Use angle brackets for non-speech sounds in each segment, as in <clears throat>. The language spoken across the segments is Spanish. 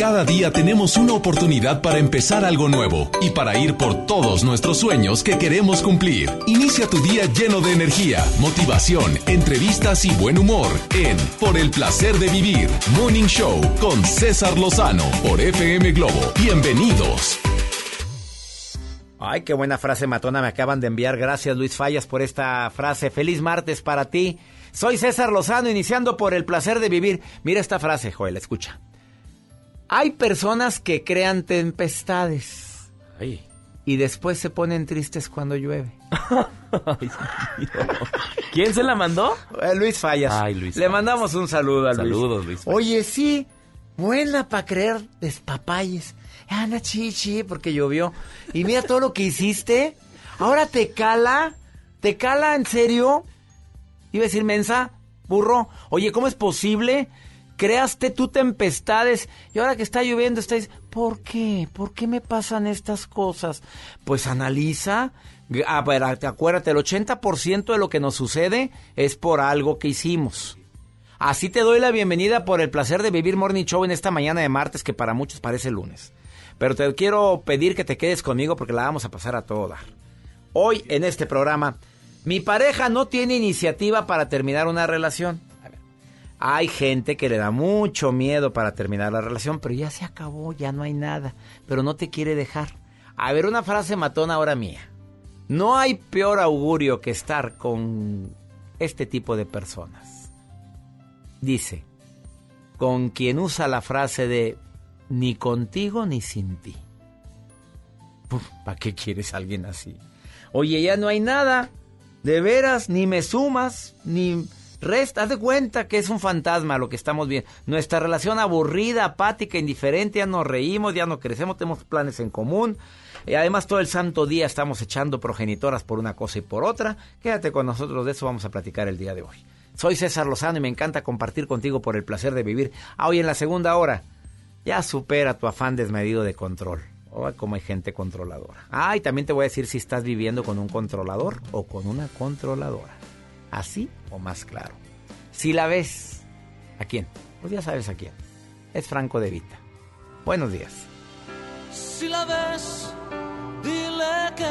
Cada día tenemos una oportunidad para empezar algo nuevo y para ir por todos nuestros sueños que queremos cumplir. Inicia tu día lleno de energía, motivación, entrevistas y buen humor en Por el placer de vivir, Morning Show con César Lozano por FM Globo. Bienvenidos. Ay, qué buena frase matona me acaban de enviar. Gracias Luis Fallas por esta frase. Feliz martes para ti. Soy César Lozano, iniciando por el placer de vivir. Mira esta frase, Joel, escucha. Hay personas que crean tempestades. Y después se ponen tristes cuando llueve. <laughs> ¿Quién se la mandó? Eh, Luis Fallas. Ay, Luis Le Fallas. mandamos un saludo a Luis. Saludos, Luis Fallas. Oye, sí, buena para creer despapayes. Anda, chichi, porque llovió. Y mira todo lo que hiciste. Ahora te cala. ¿Te cala en serio? Iba a decir mensa, burro. Oye, ¿cómo es posible? Creaste tú tempestades y ahora que está lloviendo estáis, ¿por qué? ¿Por qué me pasan estas cosas? Pues analiza, a ver, acuérdate, el 80% de lo que nos sucede es por algo que hicimos. Así te doy la bienvenida por el placer de vivir Morning Show en esta mañana de martes que para muchos parece lunes. Pero te quiero pedir que te quedes conmigo porque la vamos a pasar a todo dar. Hoy en este programa, mi pareja no tiene iniciativa para terminar una relación. Hay gente que le da mucho miedo para terminar la relación, pero ya se acabó, ya no hay nada, pero no te quiere dejar. A ver, una frase matona ahora mía. No hay peor augurio que estar con este tipo de personas. Dice, con quien usa la frase de ni contigo ni sin ti. ¿Para qué quieres a alguien así? Oye, ya no hay nada. De veras, ni me sumas, ni resta. Haz de cuenta que es un fantasma lo que estamos viendo. Nuestra relación aburrida, apática, indiferente, ya nos reímos, ya no crecemos, tenemos planes en común. Y además todo el santo día estamos echando progenitoras por una cosa y por otra. Quédate con nosotros, de eso vamos a platicar el día de hoy. Soy César Lozano y me encanta compartir contigo por el placer de vivir. Ah, hoy en la segunda hora, ya supera tu afán desmedido de control. Oh, como hay gente controladora. Ah, y también te voy a decir si estás viviendo con un controlador o con una controladora. Así o más claro. Si la ves, ¿a quién? Pues ya sabes a quién. Es Franco de Vita. Buenos días. Si la ves, dile que,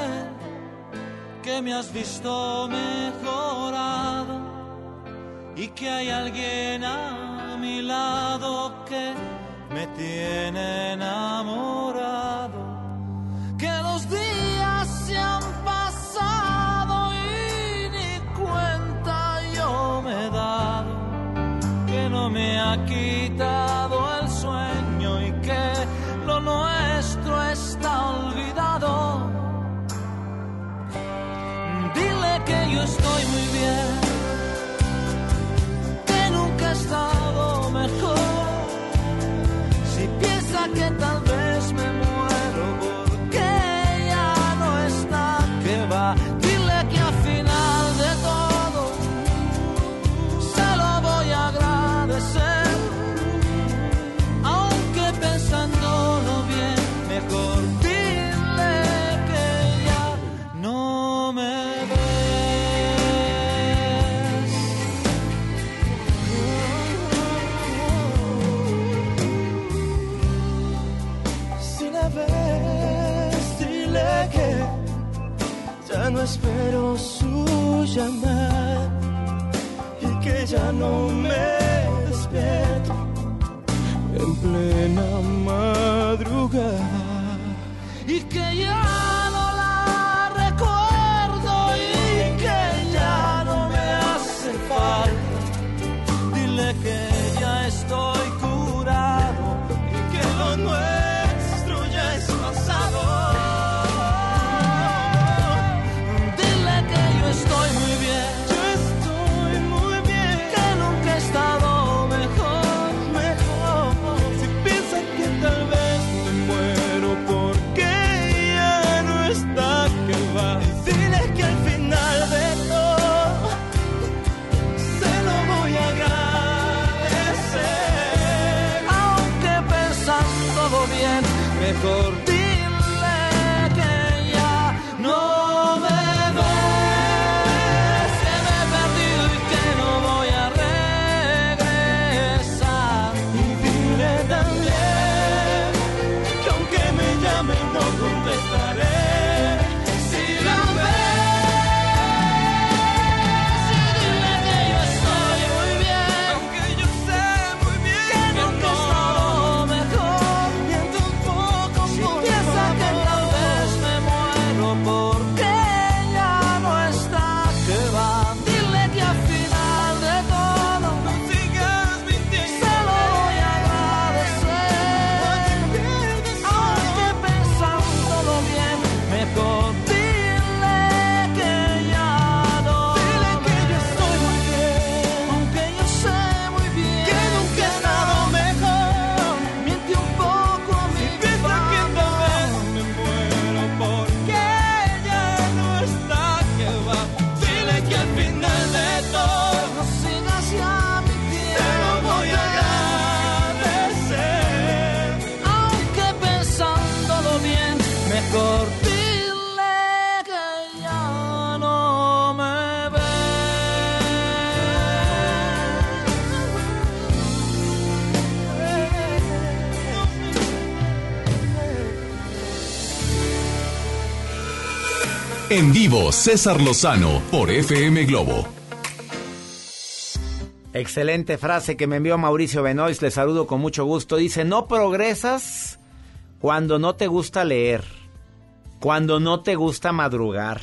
que me has visto mejorado y que hay alguien a mi lado que me tiene enamorado. Que los días se han pasado Que no me ha quitado el sueño y que lo nuestro está olvidado. Dile que yo estoy muy bien, que nunca he estado mejor. Si piensa que tal En vivo, César Lozano por FM Globo. Excelente frase que me envió Mauricio Benoist, le saludo con mucho gusto. Dice, no progresas cuando no te gusta leer, cuando no te gusta madrugar,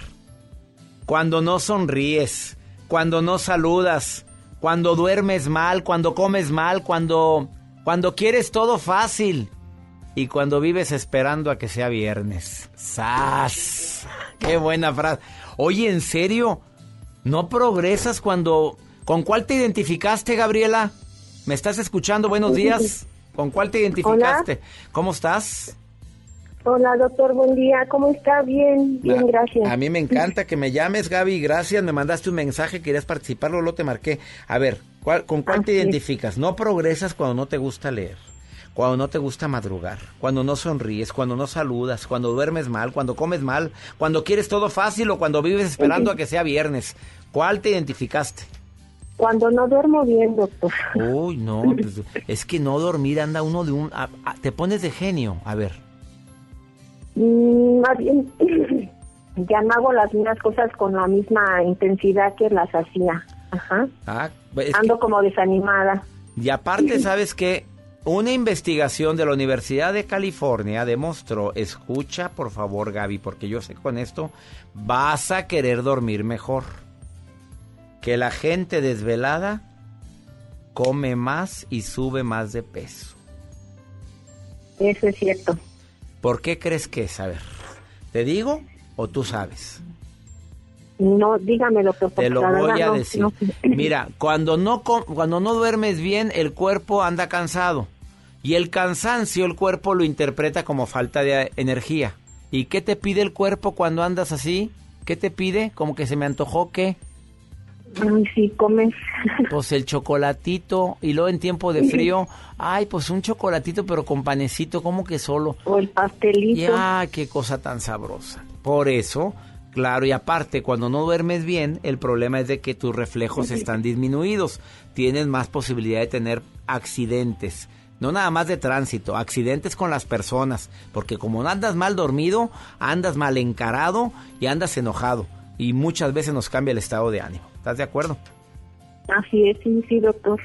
cuando no sonríes, cuando no saludas, cuando duermes mal, cuando comes mal, cuando, cuando quieres todo fácil y cuando vives esperando a que sea viernes. ¡Sas! <laughs> ¡Qué buena frase! Oye, ¿en serio? ¿No progresas cuando... ¿Con cuál te identificaste, Gabriela? ¿Me estás escuchando? Buenos días. ¿Con cuál te identificaste? ¿Cómo estás? Hola, doctor, buen día. ¿Cómo está? Bien, bien, A- gracias. A mí me encanta que me llames, Gaby. Gracias. Me mandaste un mensaje, querías participar, luego te marqué. A ver, ¿cuál- ¿con cuál te identificas? No progresas cuando no te gusta leer, cuando no te gusta madrugar, cuando no sonríes, cuando no saludas, cuando duermes mal, cuando comes mal, cuando quieres todo fácil o cuando vives esperando a que sea viernes. ¿Cuál te identificaste? Cuando no duermo bien, doctor. Uy, no, pues, <laughs> es que no dormir anda uno de un... a- a- te pones de genio. A ver, Mm, más bien, <clears throat> ya no hago las mismas cosas con la misma intensidad que las hacía. Ajá. ah, es que- Ando como desanimada. Y aparte, <clears throat> ¿sabes qué? Una investigación de la Universidad de California demostró, escucha por favor Gaby, porque yo sé que con esto vas a querer dormir mejor, que la gente desvelada come más y sube más de peso. Eso es cierto. ¿Por qué crees que es? A ver, ¿te digo o tú sabes? No, dígame, doctor. porque Te lo voy verdad a no- decir. no- Mira, cuando no, cuando no duermes bien, el cuerpo anda cansado. Y el cansancio, el cuerpo lo interpreta como falta de energía. ¿Y qué te pide el cuerpo cuando andas así? ¿Qué te pide? Como que se me antojó qué? Ay, sí, comes. <laughs> Pues el chocolatito. Y luego en tiempo de frío, ay, pues un chocolatito pero con panecito, como que solo. o el pastelito. Ya, qué cosa tan sabrosa. Por eso, claro, y aparte, cuando no duermes bien, el problema es de que tus reflejos están disminuidos. Tienes más posibilidad de tener accidentes. No nada más de tránsito, accidentes con las personas. Porque como no andas mal dormido, andas mal encarado y andas enojado. Y muchas veces nos cambia el estado de ánimo. ¿Estás de acuerdo? Así es, sí, sí, doctor.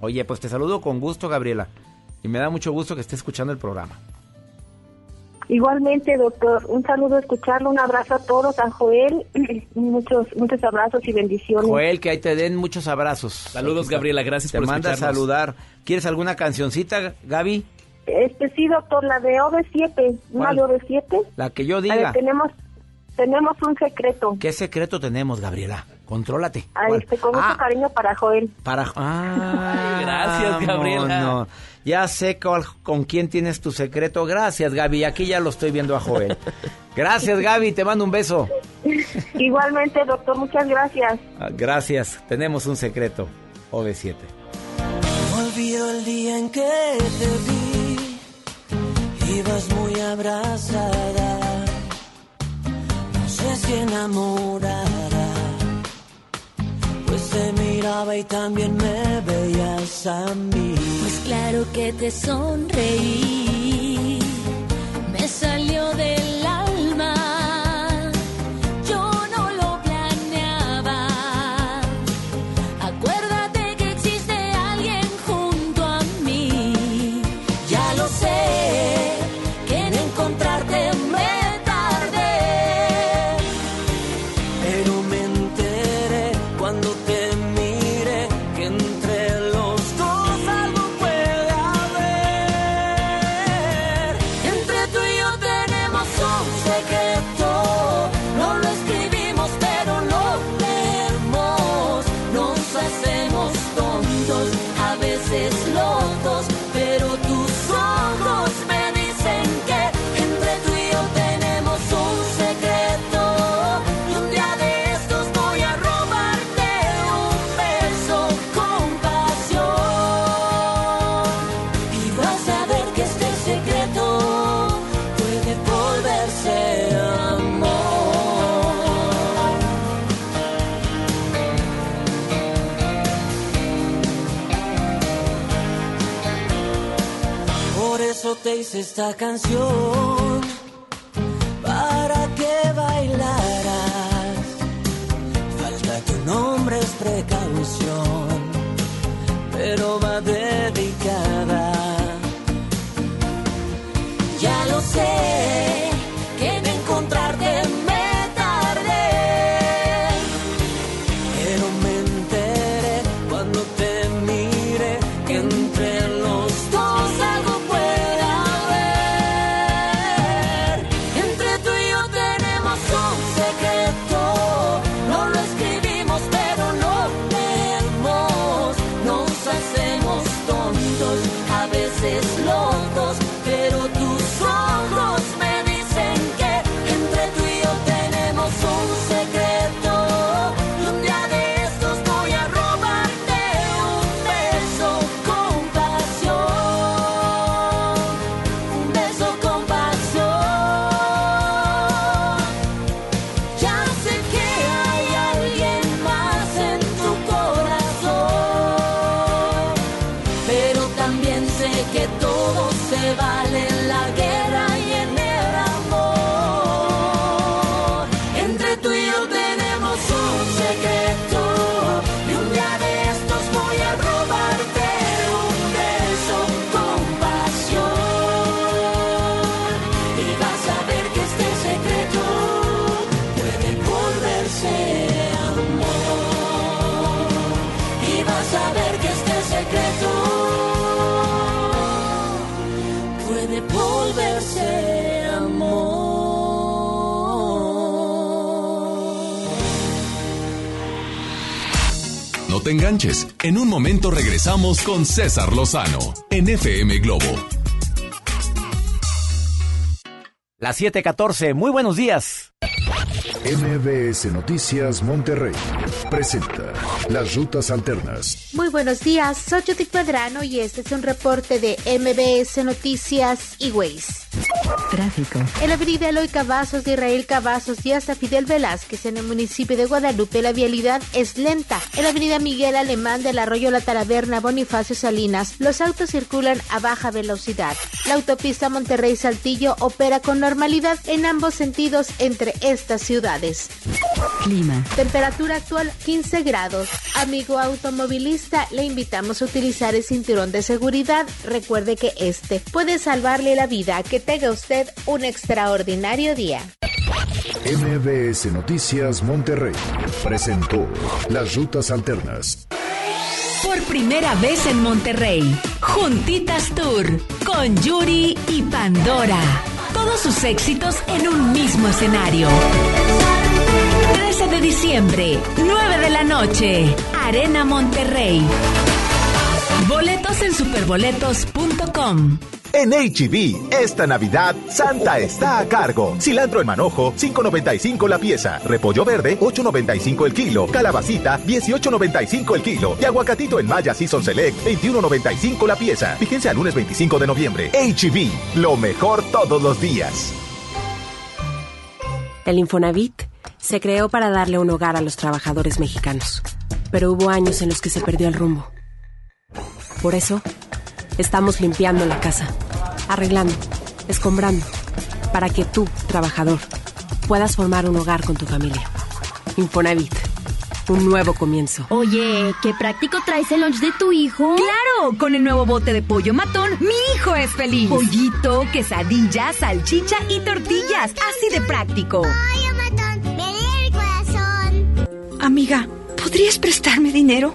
Oye, pues te saludo con gusto, Gabriela. Y me da mucho gusto que esté escuchando el programa. Igualmente, doctor, un saludo a escucharlo, un abrazo a todos, a Joel, <clears throat> muchos muchos abrazos y bendiciones. Joel, que ahí te den muchos abrazos. Saludos, Gabriela, gracias Te por manda a saludar. ¿Quieres alguna cancioncita, Gaby? Este sí, doctor, la de OV7, una de OV7. La que yo diga. ver, tenemos tenemos un secreto. ¿Qué secreto tenemos, Gabriela? Contrólate. Ah, este, con mucho Ah, cariño para Joel. para... <laughs> Ah, Gracias, Gabriela. no. Ya sé cuál- con quién tienes tu secreto. Gracias, Gaby. Aquí ya lo estoy viendo a Joel. <laughs> Gracias, Gaby. Te mando un beso. Igualmente, doctor, muchas gracias. Ah, Gracias. Tenemos un secreto. OV7. Olvido el día en que te vi. Ibas muy abrazada, no sé si enamorada, pues te miraba y también me veías a mí. Pues claro que te sonreí, me salió del alma. Esta canción, te enganches. En un momento regresamos con César Lozano en FM Globo. Las 7:14. Muy buenos días. MBS Noticias Monterrey presenta Las Rutas Alternas. Muy buenos días, soy Judith Medrano y este es un reporte de MBS Noticias y Ways. Tráfico. En la avenida Eloy Cavazos de Israel Cavazos y hasta Fidel Velázquez en el municipio de Guadalupe la vialidad es lenta. En la avenida Miguel Alemán del Arroyo La Talaverna Bonifacio Salinas los autos circulan a baja velocidad. La autopista Monterrey Saltillo opera con normalidad en ambos sentidos entre estas ciudades. Clima. Temperatura actual 15 grados. Amigo automovilista, le invitamos a utilizar el cinturón de seguridad. Recuerde que este puede salvarle la vida. Que tenga usted un extraordinario día. MBS Noticias Monterrey presentó Las Rutas Alternas. Por primera vez en Monterrey, Juntitas Tour con Yuri y Pandora. Todos sus éxitos en un mismo escenario. 13 de diciembre, 9 de la noche, Arena Monterrey. Boletos en superboletos.com. En HB, esta Navidad, Santa está a cargo. Cilantro en manojo, 5.95 la pieza. Repollo verde, 8.95 el kilo. Calabacita, 18.95 el kilo. Y aguacatito en Maya Season Select, 21.95 la pieza. Fíjense al lunes 25 de noviembre. HB, lo mejor todos los días. El Infonavit se creó para darle un hogar a los trabajadores mexicanos. Pero hubo años en los que se perdió el rumbo. Por eso, estamos limpiando la casa, arreglando, escombrando, para que tú, trabajador, puedas formar un hogar con tu familia. Infonavit, un nuevo comienzo. Oye, qué práctico traes el lunch de tu hijo. ¡Claro! Con el nuevo bote de pollo matón, mi hijo es feliz. Pollito, quesadilla, salchicha y tortillas. Así de práctico. Pollo matón, me el corazón. Amiga, ¿podrías prestarme dinero?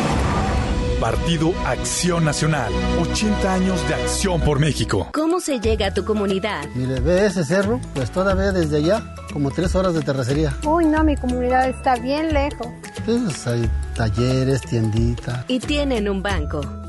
Partido Acción Nacional. 80 años de acción por México. ¿Cómo se llega a tu comunidad? Mire, ve ese cerro, pues todavía desde allá, como tres horas de terracería. Uy, no, mi comunidad está bien lejos. Pues hay talleres, tienditas. Y tienen un banco.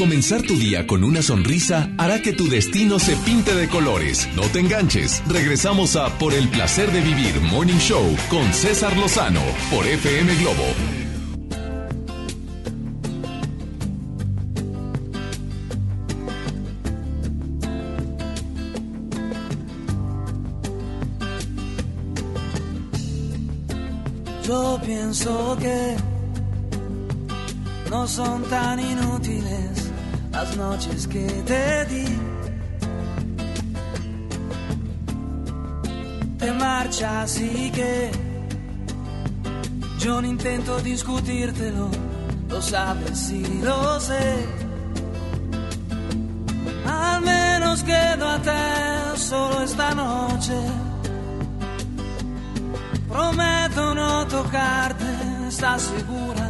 Comenzar tu día con una sonrisa hará que tu destino se pinte de colores. No te enganches. Regresamos a Por el placer de vivir Morning Show con César Lozano por FM Globo. Yo pienso que no son tan inútiles las noches que te di. Te marchas y que yo no intento discutírtelo, lo sabes y lo sé. Al menos quedo a te solo esta noche. Prometo no tocarte, ¿estás segura?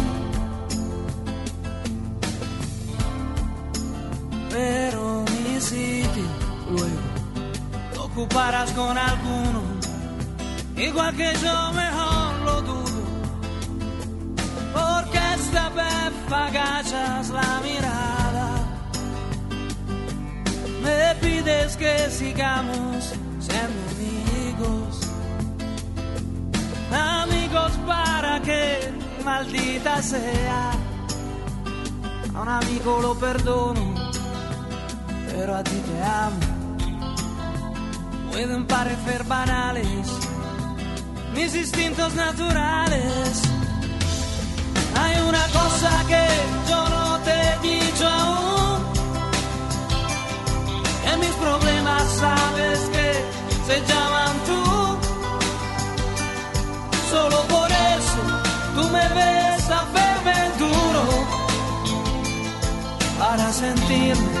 Pero mi sitio luego lo ocuparás con alguno. Igual que yo mejor lo dudo, porque esta vez agachas la mirada, me pides que sigamos siendo amigos, amigos para que maldita sea, a un amigo lo perdono, pero a ti te amo. Pueden parecer banales mis instintos naturales. Hay una cosa que yo no te he dicho aún. En mis problemas sabes que se llaman tú. Solo por eso tú me ves a verme duro. Para sentirme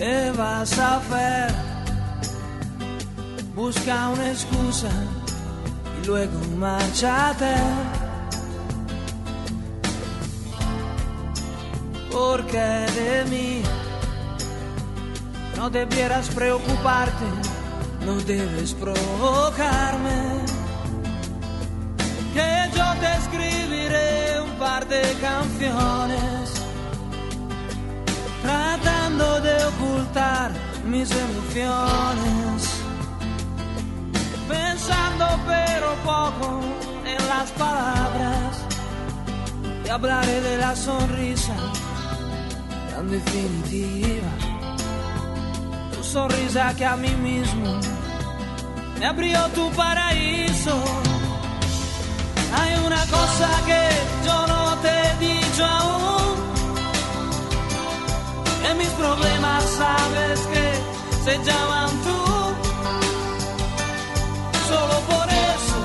¿Qué vas a hacer? busca una excusa y luego márchate. Porque de mí no debieras preocuparte, no debes provocarme. Que yo te escribiré un par de canciones tratando de ocultar mis emociones pensando pero poco en las palabras y hablaré de la sonrisa tan definitiva. Tu sonrisa que a mí mismo me abrió tu paraíso. Hay una cosa que yo no te he dicho aún. En mis problemas sabes que se llaman tú solo por eso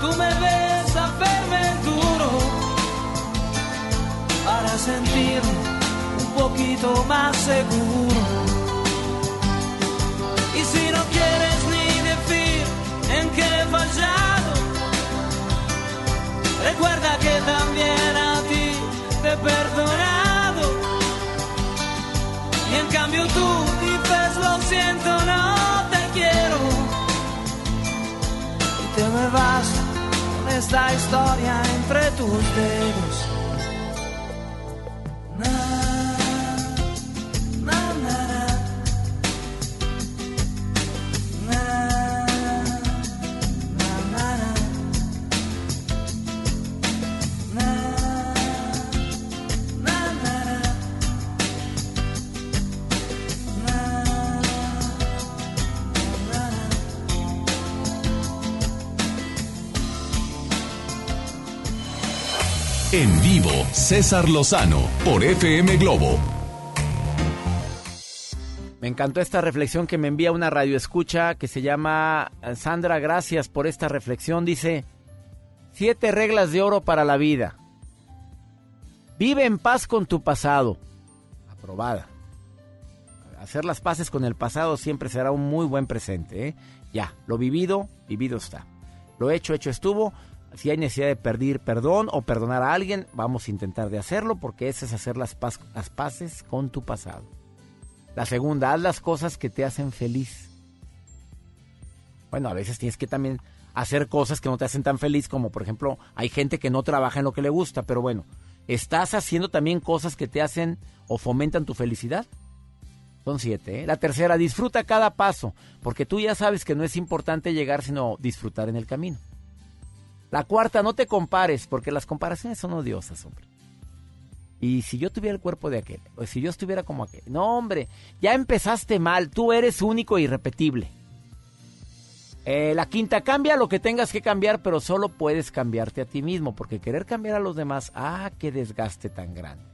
tú me ves a verme duro para sentirme un poquito más seguro. Y si no quieres con esta historia entre tus dedos. César Lozano por FM Globo. Me encantó esta reflexión que me envía una radioescucha que se llama Sandra, gracias por esta reflexión. Dice, siete reglas de oro para la vida. Vive en paz con tu pasado. Aprobada. Hacer las paces con el pasado siempre será un muy buen presente. ¿eh? Ya, lo vivido, vivido está. Lo hecho, hecho estuvo. Si hay necesidad de pedir perdón o perdonar a alguien, vamos a intentar de hacerlo porque ese es hacer las, las paces con tu pasado. La segunda, haz las cosas que te hacen feliz. Bueno, a veces tienes que también hacer cosas que no te hacen tan feliz, como por ejemplo, hay gente que no trabaja en lo que le gusta, pero bueno, ¿estás haciendo también cosas que te hacen o fomentan tu felicidad? Son siete. ¿eh? La tercera, disfruta cada paso, porque tú ya sabes que no es importante llegar, sino disfrutar en el camino. La cuarta, no te compares, porque las comparaciones son odiosas, hombre. Y si yo tuviera el cuerpo de aquel, o si yo estuviera como aquel, no, hombre, ya empezaste mal, tú eres único e irrepetible. Eh, la quinta, cambia lo que tengas que cambiar, pero solo puedes cambiarte a ti mismo, porque querer cambiar a los demás, ah, qué desgaste tan grande.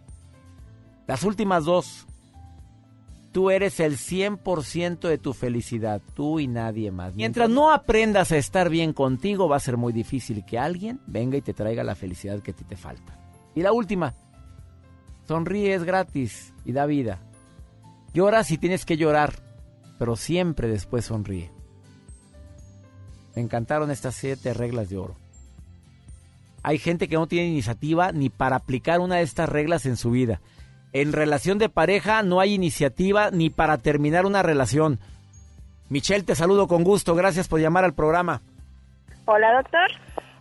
Las últimas dos, tú eres el 100% de tu felicidad, tú y nadie más. Mientras no aprendas a estar bien contigo, va a ser muy difícil que alguien venga y te traiga la felicidad que a ti te falta. Y la última, sonríe es gratis y da vida. Llora si tienes que llorar, pero siempre después sonríe. Me encantaron estas siete reglas de oro. Hay gente que no tiene iniciativa ni para aplicar una de estas reglas en su vida. En relación de pareja no hay iniciativa ni para terminar una relación. Michelle, te saludo con gusto. Gracias por llamar al programa. Hola, doctor.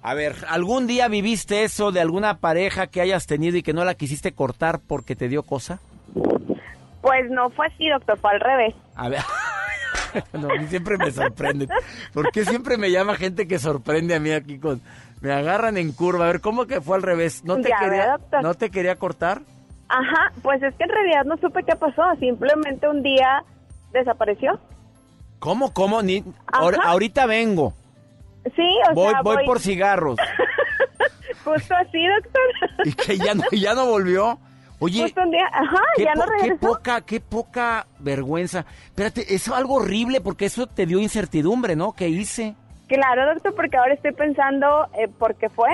A ver, ¿algún día viviste eso de alguna pareja que hayas tenido y que no la quisiste cortar porque te dio cosa? Pues no fue así, doctor, fue al revés. A ver, <laughs> no, a mí siempre me sorprende. ¿Por qué siempre me llama gente que sorprende a mí aquí con... Me agarran en curva. A ver, ¿cómo que fue al revés? ¿No te, Ya quería. ¿no te quería cortar? Ajá, pues es que en realidad no supe qué pasó, simplemente un día desapareció. ¿Cómo, cómo? Ni, ahorita vengo. Sí, o Voy, sea, voy por cigarros. <laughs> Justo así, doctor. <laughs> y que ya no, ya no volvió. Oye, Justo un día, ajá, qué, ya no po- qué regresó. poca, qué poca vergüenza. Espérate, eso es algo horrible porque eso te dio incertidumbre, ¿no? ¿Qué hice? Claro, doctor, porque ahora estoy pensando eh, por qué fue,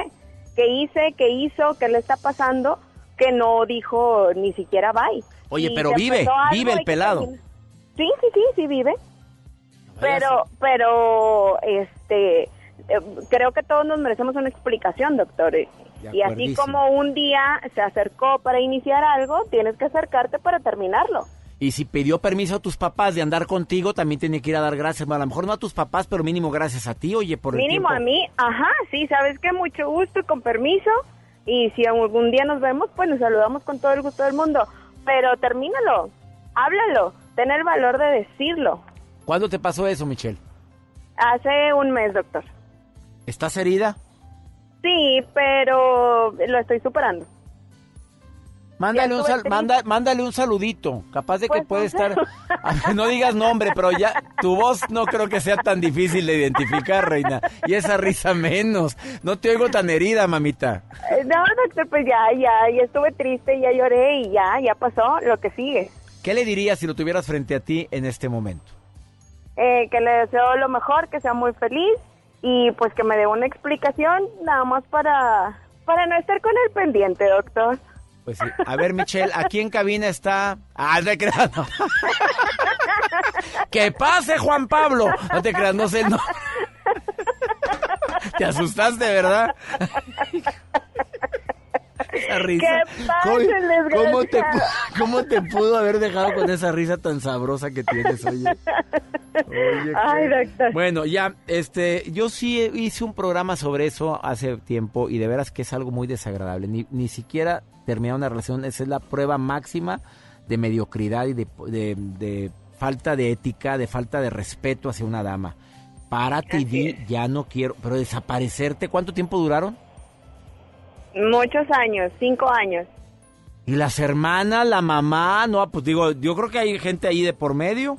qué hice, qué hizo, qué le está pasando, que no dijo ni siquiera bye. Oye, Y pero vive, vive el y pelado. Sí, sí, sí, sí vive. Pero, pero, este, eh, creo que todos nos merecemos una explicación, doctor. Y así como un día se acercó para iniciar algo, tienes que acercarte para terminarlo. Y si pidió permiso a tus papás de andar contigo, también tiene que ir a dar gracias. Bueno, a lo mejor no a tus papás, pero mínimo gracias a ti, oye, por el Mínimo tiempo. a mí, ajá, sí, sabes que mucho gusto, con permiso. Y si algún día nos vemos, pues nos saludamos con todo el gusto del mundo. Pero termínalo, háblalo, ten el valor de decirlo. ¿Cuándo te pasó eso, Michelle? Hace un mes, doctor. ¿Estás herida? Sí, pero lo estoy superando. Mándale un, sal- manda- mándale un saludito. Capaz de que Pues, puede estar. <laughs> No digas nombre, pero ya tu voz no creo que sea tan difícil de identificar, reina. Y esa risa menos. No te oigo tan herida, mamita. Eh, No, doctor, pues ya, ya, ya estuve triste, ya lloré y ya, ya pasó lo que sigue. ¿Qué le dirías si lo tuvieras frente a ti en este momento? Eh, que le deseo lo mejor, que sea muy feliz y pues que me dé una explicación nada más para, para no estar con el pendiente, doctor. Pues sí. A ver, Michelle, aquí en cabina está. Ah, te creas, no. ¡Que pase, Juan Pablo! No te creas, no sé, no. Te asustaste, ¿verdad? <laughs> Esa risa. ¿Qué pasa, ¿Cómo, te, cómo pudo haber dejado con esa risa tan sabrosa que tienes, oye? Oye, <laughs> Ay, doctor. Bueno, ya, este, yo sí hice un programa sobre eso hace tiempo y de veras que es algo muy desagradable. Ni, ni siquiera terminar una relación, esa es la prueba máxima de mediocridad y de, de- de falta de ética, de falta de respeto hacia una dama. Párate y di, ya no quiero, pero desaparecerte, ¿cuánto tiempo duraron? Muchos años, cinco años. Y las hermanas, la mamá, no, pues digo, yo creo que hay gente ahí de por medio.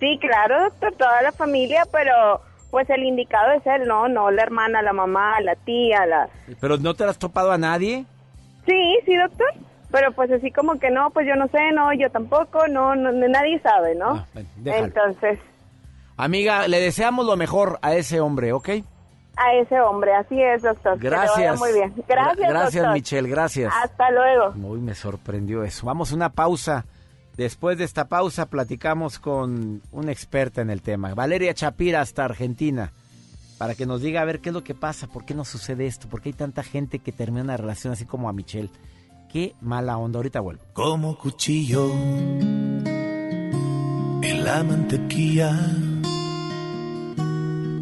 Sí, claro, doctor, toda la familia, pero pues el indicado es él, no, no la hermana, la mamá, la tía, la... Pero no te has topado a nadie. Sí, sí, doctor. Pero pues así como que no, pues yo no sé, no, yo tampoco, no, no nadie sabe, ¿no? déjalo. Entonces, Amiga, le deseamos lo mejor a ese hombre, ¿ok? A ese hombre, así es, doctor. que le vaya Gracias. muy bien. Gracias, Gra- Gracias, doctor. Michelle, gracias. Hasta luego. Uy, me sorprendió eso. Vamos a una pausa. Después de esta pausa platicamos con una experta en el tema, Valeria Chapira, hasta Argentina, para que nos diga a ver qué es lo que pasa, por qué nos sucede esto, por qué hay tanta gente que termina una relación así como a Michelle. Qué mala onda, ahorita vuelvo. como cuchillo en la mantequilla.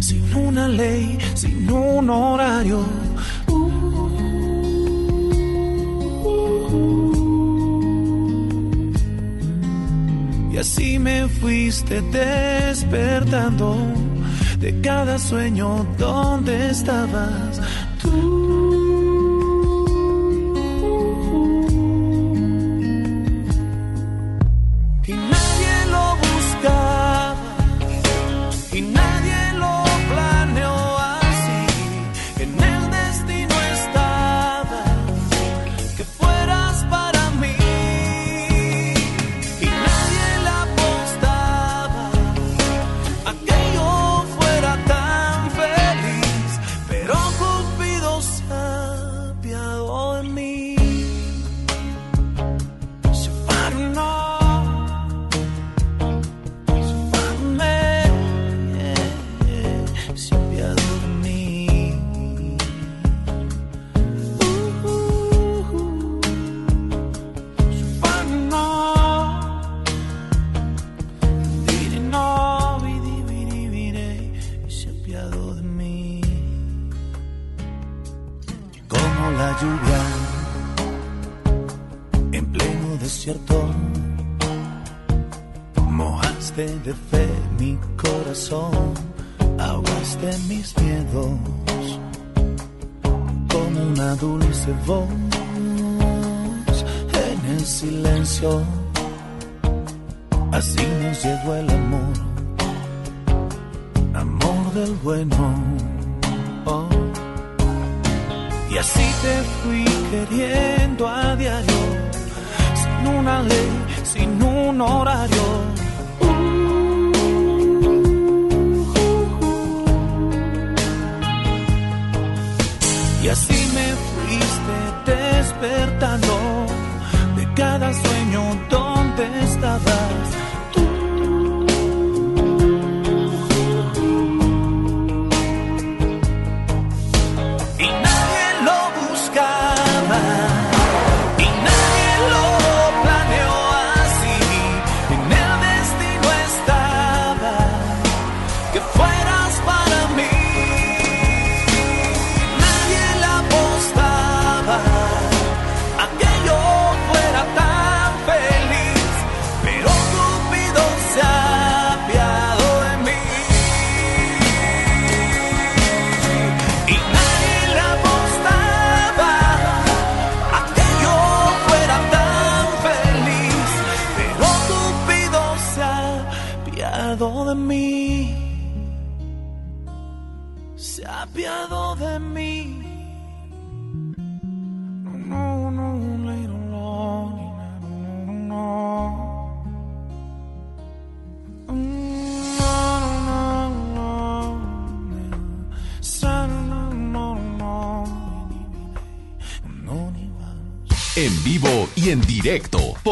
sin una ley, sin un horario. Y así me fuiste despertando de cada sueño donde estabas tú.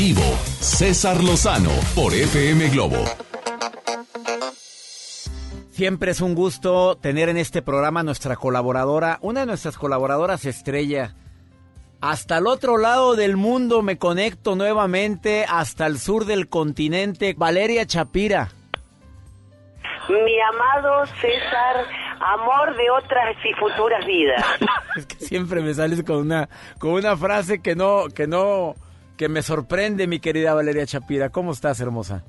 Vivo, César Lozano por FM Globo. Siempre es un gusto tener en este programa nuestra colaboradora, una de nuestras colaboradoras estrella. Hasta el otro lado del mundo me conecto nuevamente, hasta el sur del continente, Valeria Chapira. Mi amado César, amor de otras y futuras vidas. <laughs> es que siempre me sales con una, con una frase que no, que no, que me sorprende, mi querida Valeria Chapira. ¿Cómo estás, hermosa?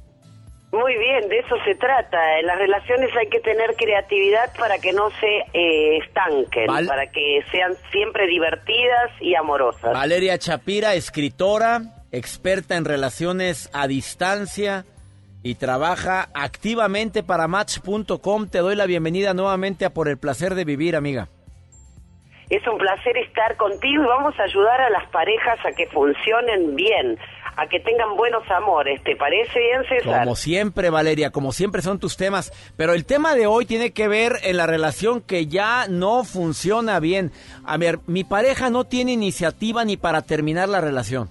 Muy bien, de eso se trata. En las relaciones hay que tener creatividad para que no se eh, estanquen, para que sean siempre divertidas y amorosas. Valeria Chapira, escritora, experta en relaciones a distancia y trabaja activamente para Match.com. Te doy la bienvenida nuevamente a Por el Placer de Vivir, amiga. Es un placer estar contigo y vamos a ayudar a las parejas a que funcionen bien, a que tengan buenos amores. ¿Te parece bien, César? Como siempre, Valeria, como siempre son tus temas. Pero el tema de hoy tiene que ver en la relación que ya no funciona bien. A ver, mi pareja no tiene iniciativa ni para terminar la relación.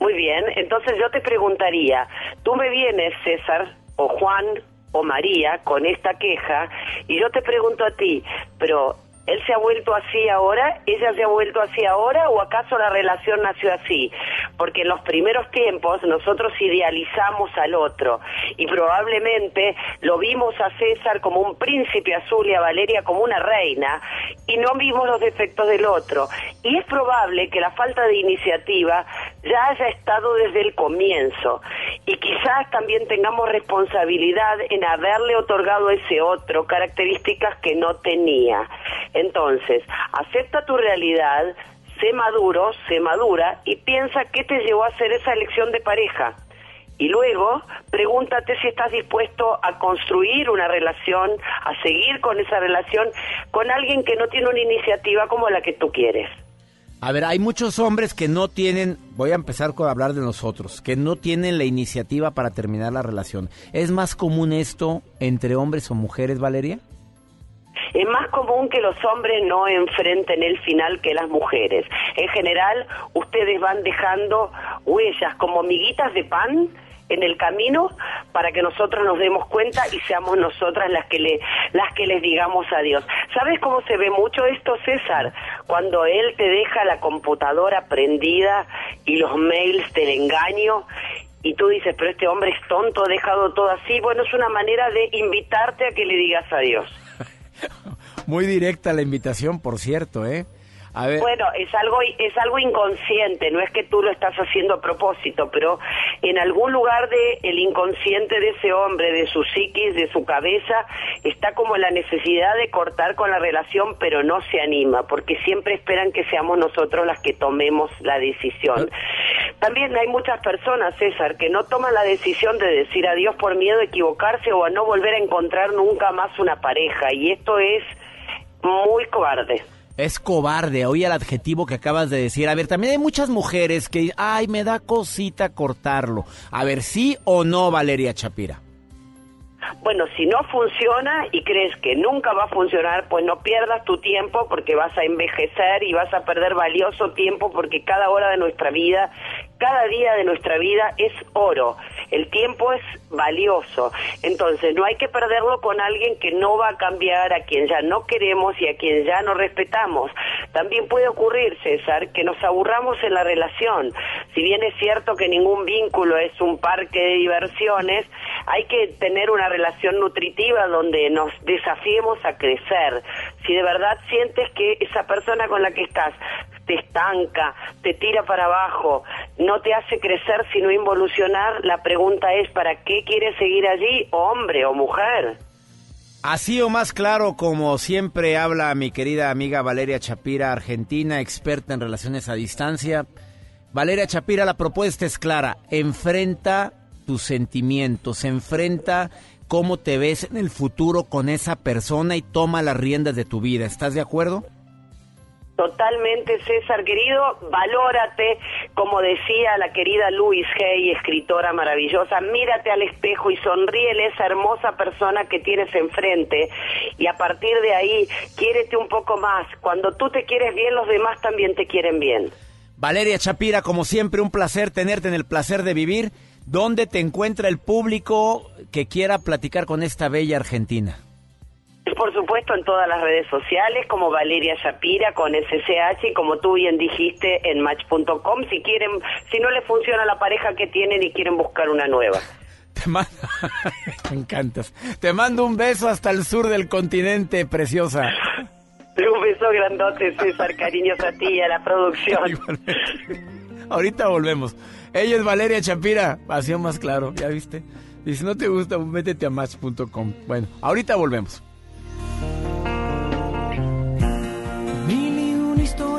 Muy bien, entonces yo te preguntaría, tú me vienes, César, o Juan, o María, con esta queja, y yo te pregunto a ti, pero ¿Él se ha vuelto así ahora? ¿Ella se ha vuelto así ahora? ¿O acaso la relación nació así? Porque en los primeros tiempos nosotros idealizamos al otro y probablemente lo vimos a César como un príncipe azul y a Valeria como una reina y no vimos los defectos del otro. Y es probable que la falta de iniciativa ya haya estado desde el comienzo y quizás también tengamos responsabilidad en haberle otorgado a ese otro características que no tenía. Entonces, acepta tu realidad, sé maduro, sé madura y piensa qué te llevó a hacer esa elección de pareja. Y luego pregúntate si estás dispuesto a construir una relación, a seguir con esa relación con alguien que no tiene una iniciativa como la que tú quieres. A ver, hay muchos hombres que no tienen, voy a empezar con hablar de nosotros, que no tienen la iniciativa para terminar la relación. ¿Es más común esto entre hombres o mujeres, Valeria? Es más común que los hombres no enfrenten el final que las mujeres. En general, ustedes van dejando huellas como miguitas de pan en el camino para que nosotros nos demos cuenta y seamos nosotras las que le las que les digamos adiós. ¿Sabes cómo se ve mucho esto, César? Cuando él te deja la computadora prendida y los mails del engaño y tú dices, pero este hombre es tonto, ha dejado todo así. Bueno, es una manera de invitarte a que le digas adiós. <laughs> Muy directa la invitación, por cierto, ¿eh? Bueno, es algo es algo inconsciente, no es que tú lo estás haciendo a propósito, pero en algún lugar de el inconsciente de ese hombre, de su psiquis, de su cabeza, está como la necesidad de cortar con la relación, pero no se anima, porque siempre esperan que seamos nosotros las que tomemos la decisión. También hay muchas personas, César, que no toman la decisión de decir adiós por miedo a equivocarse o a no volver a encontrar nunca más una pareja, y esto es muy cobarde. Es cobarde, oye el adjetivo que acabas de decir. A ver, también hay muchas mujeres que, ay, me da cosita cortarlo. A ver, sí o no, Valeria Chapira. Bueno, si no funciona y crees que nunca va a funcionar, pues no pierdas tu tiempo porque vas a envejecer y vas a perder valioso tiempo porque cada hora de nuestra vida, cada día de nuestra vida es oro. El tiempo es valioso. Entonces, no hay que perderlo con alguien que no va a cambiar, a quien ya no queremos y a quien ya no respetamos. También puede ocurrir, César, que nos aburramos en la relación. Si bien es cierto que ningún vínculo es un parque de diversiones, hay que tener una relación nutritiva donde nos desafiemos a crecer. Si de verdad sientes que esa persona con la que estás te estanca, te tira para abajo, no te hace crecer sino involucionar, la pregunta es ¿para qué quieres seguir allí, hombre o mujer? Así o más claro, como siempre habla mi querida amiga Valeria Chapira, argentina, experta en relaciones a distancia. Valeria Chapira, la propuesta es clara, enfrenta tus sentimientos, enfrenta cómo te ves en el futuro con esa persona y toma las riendas de tu vida. ¿Estás de acuerdo? Totalmente, César, querido, valórate, como decía la querida Louise Hay, escritora maravillosa, mírate al espejo y sonríele esa hermosa persona que tienes enfrente y a partir de ahí, quiérete un poco más. Cuando tú te quieres bien, los demás también te quieren bien. Valeria Chapira, como siempre, un placer tenerte en el placer de vivir. ¿Dónde te encuentra el público que quiera platicar con esta bella Argentina? Por supuesto, en todas las redes sociales, como Valeria Shapira, con SSH, y como tú bien dijiste, en match.com, si quieren, si no les funciona la pareja que tienen y quieren buscar una nueva. Te mando, <laughs> me encantas. Te mando un beso hasta el sur del continente, preciosa. <laughs> Un beso grandote, César, cariños a ti y a la producción. <laughs> Ahorita volvemos. Ella es Valeria Chapira, pasión más claro, ¿ya viste? Y si no te gusta, métete a match.com. Bueno, ahorita volvemos.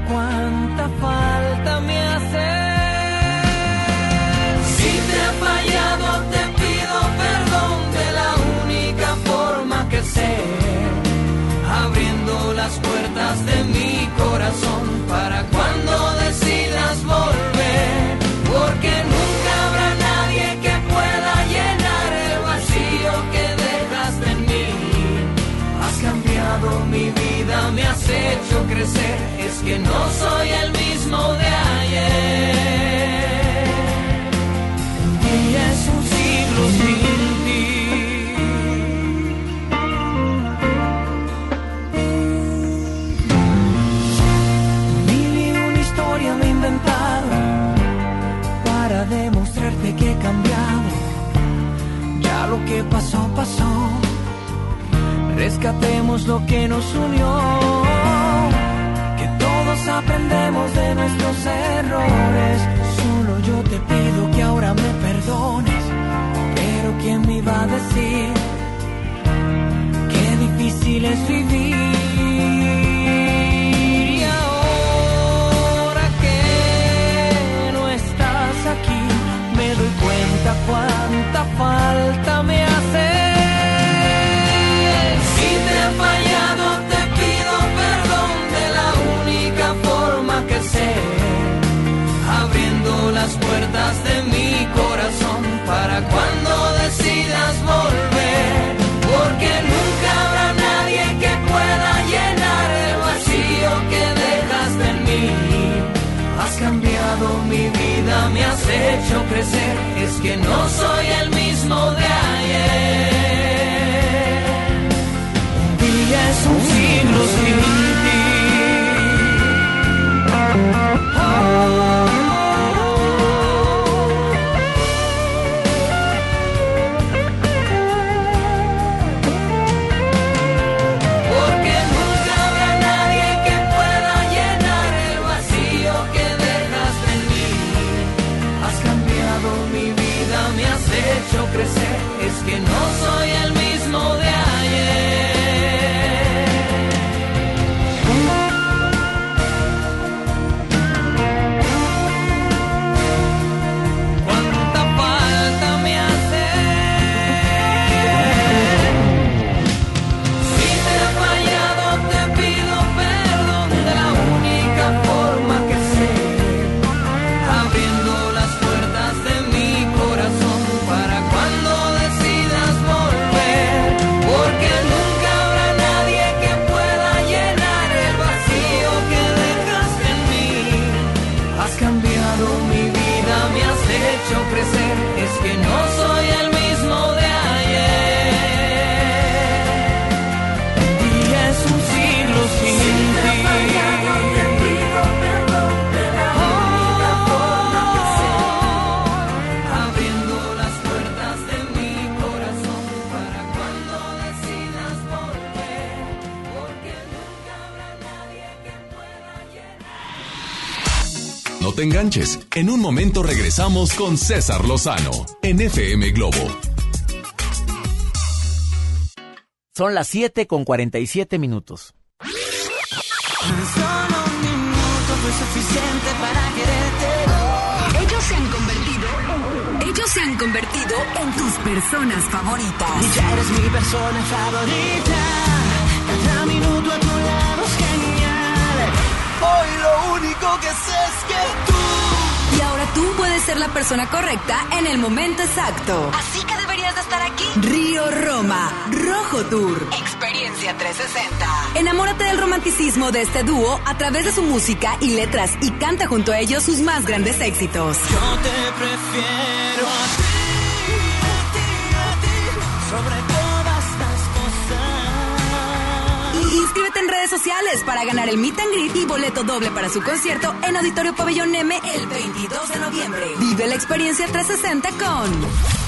Cuánta falta me hace. Si te he fallado, te pido perdón de la única forma que sé, abriendo las puertas de mi corazón para cuando decidas volver, porque nunca habrá nadie que pueda llenar el vacío que dejaste en mí. Has cambiado mi vida, me has hecho crecer, que no soy el mismo de ayer. Y es un siglo sin ti. Mil y una historia me he inventado para demostrarte que he cambiado. Ya lo que pasó, pasó. Rescatemos lo que nos unió. Nuestros errores. Solo yo te pido que ahora me perdones. Pero ¿quién me iba a decir? Qué difícil es vivir. Y ahora que no estás aquí, me doy cuenta cuánta falta me hace. Las puertas de mi corazón para cuando decidas volver, porque nunca habrá nadie que pueda llenar el vacío que dejaste en mí. Has cambiado mi vida, me has hecho crecer, es que no soy te enganches. En un momento regresamos con César Lozano en FM Globo. Son las 7 con 47 minutos. es suficiente para quererte. Ellos se han convertido, ellos se han convertido en tus personas favoritas. Y ya eres mi persona favorita. Cada minuto a tu lado es genial. Hoy lo único que sé es tú puedes ser la persona correcta en el momento exacto. Así que deberías de estar aquí. Río Roma, Rojo Tour, Experiencia 360. Enamórate del romanticismo de este dúo a través de su música y letras y canta junto a ellos sus más grandes éxitos. Yo te prefiero a ti, a ti, a ti, sobre inscríbete en redes sociales para ganar el Meet and Greet y boleto doble para su concierto en Auditorio Pabellón M el 22 de noviembre. Vive la experiencia 360 con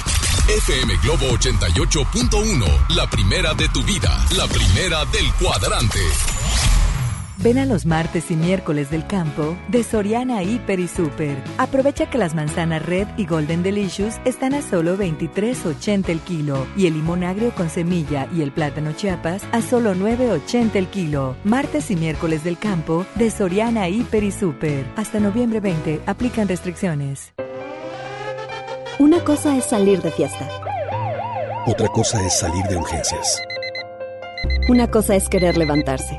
FM Globo 88.1, la primera de tu vida, la primera del cuadrante. Ven a los martes y miércoles del campo de Soriana Hiper y Super. Aprovecha que las manzanas Red y Golden Delicious están a solo 23.80 el kilo y el limón agrio con semilla y el plátano Chiapas a solo 9.80 el kilo. Martes y miércoles del campo de Soriana Hiper y Super. Hasta noviembre 20 aplican restricciones. Una cosa es salir de fiesta. Otra cosa es salir de urgencias. Una cosa es querer levantarse.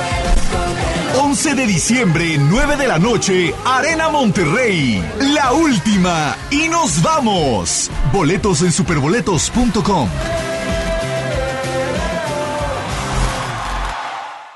11 de diciembre, 9 de la noche, Arena Monterrey. La última. Y nos vamos. Boletos en superboletos.com.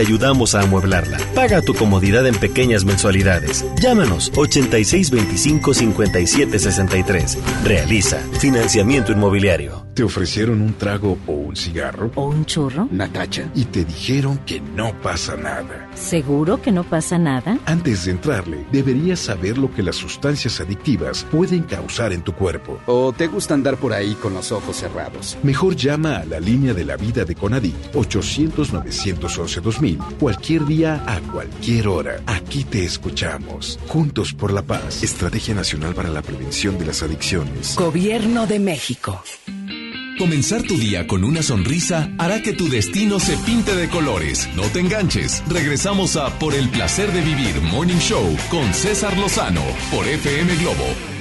ayudamos a amueblarla. Paga tu comodidad en pequeñas mensualidades. Llámanos 8625-5763. Realiza financiamiento inmobiliario. ¿Te ofrecieron un trago o un cigarro? ¿O un churro? Natacha. Y te dijeron que no pasa nada. ¿Seguro que no pasa nada? Antes de entrarle, deberías saber lo que las sustancias adictivas pueden causar en tu cuerpo. ¿O te gusta andar por ahí con los ojos cerrados? Mejor llama a la línea de la vida de Conadic 800-911-2000 cualquier día a cualquier hora. Aquí te escuchamos. Juntos por la paz. Estrategia Nacional para la Prevención de las Adicciones. Gobierno de México. Comenzar tu día con una sonrisa hará que tu destino se pinte de colores. No te enganches. Regresamos a Por el placer de vivir Morning Show con César Lozano por FM Globo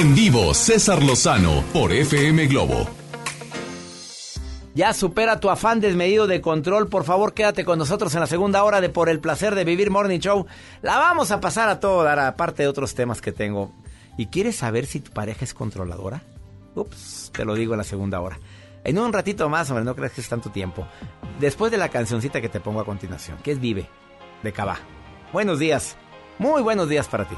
En vivo, César Lozano por FM Globo. Ya supera tu afán desmedido de control. Por favor, quédate con nosotros en la segunda hora de Por el placer de vivir Morning Show. La vamos a pasar a todo dar, aparte de otros temas que tengo. ¿Y quieres saber si tu pareja es controladora? Ups, te lo digo en la segunda hora. En un ratito más, hombre, no creas que es tanto tiempo. Después de la cancioncita que te pongo a continuación, que es Vive, de Cabá. Buenos días. Muy buenos días para ti.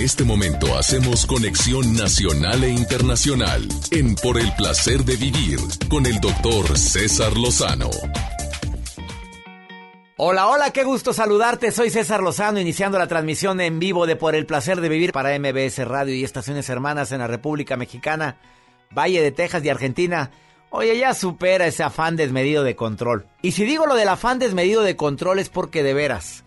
En este momento hacemos conexión nacional e internacional en Por el placer de vivir con el doctor César Lozano. Hola, hola, qué gusto saludarte. Soy César Lozano, iniciando la transmisión en vivo de Por el placer de vivir para MBS Radio y estaciones hermanas en la República Mexicana, Valle de Texas y Argentina. Oye, ya supera ese afán desmedido de control. Y si digo lo del afán desmedido de control es porque de veras,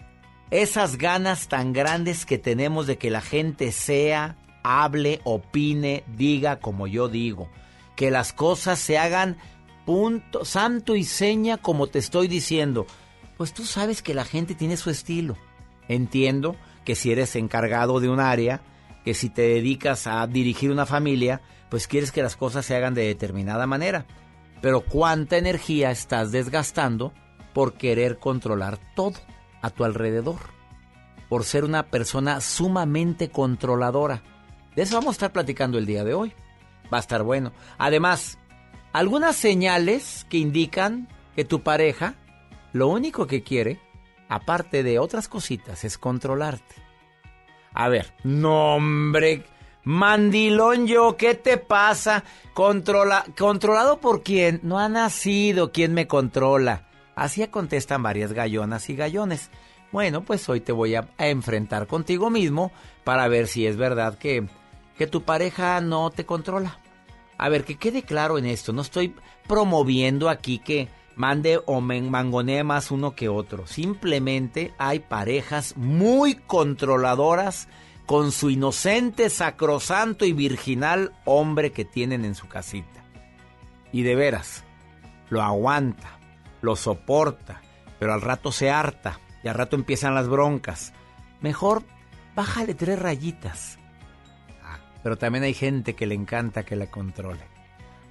esas ganas tan grandes que tenemos de que la gente sea, hable, opine, diga como yo digo. Que las cosas se hagan punto, santo y seña como te estoy diciendo. Pues tú sabes que la gente tiene su estilo. Entiendo que si eres encargado de un área, que si te dedicas a dirigir una familia, pues quieres que las cosas se hagan de determinada manera. Pero cuánta energía estás desgastando por querer controlar todo a tu alrededor, por ser una persona sumamente controladora. De eso vamos a estar platicando el día de hoy. Va a estar bueno. Además, algunas señales que indican que tu pareja lo único que quiere, aparte de otras cositas, es controlarte. A ver, no hombre, Mandilón yo, ¿qué te pasa? Controla, ¿Controlado por quién? No ha nacido quien me controla. Así contestan varias gallonas y gallones. Bueno, pues hoy te voy a, enfrentar contigo mismo para ver si es verdad que, que tu pareja no te controla. A ver, que quede claro en esto. No estoy promoviendo aquí que mande o mangonee más uno que otro. Simplemente hay parejas muy controladoras con su inocente, sacrosanto y virginal hombre que tienen en su casita. Y de veras, lo aguanta, lo soporta, pero al rato se harta y al rato empiezan las broncas. Mejor bájale tres rayitas. Ah, pero también hay gente que le encanta que la controle.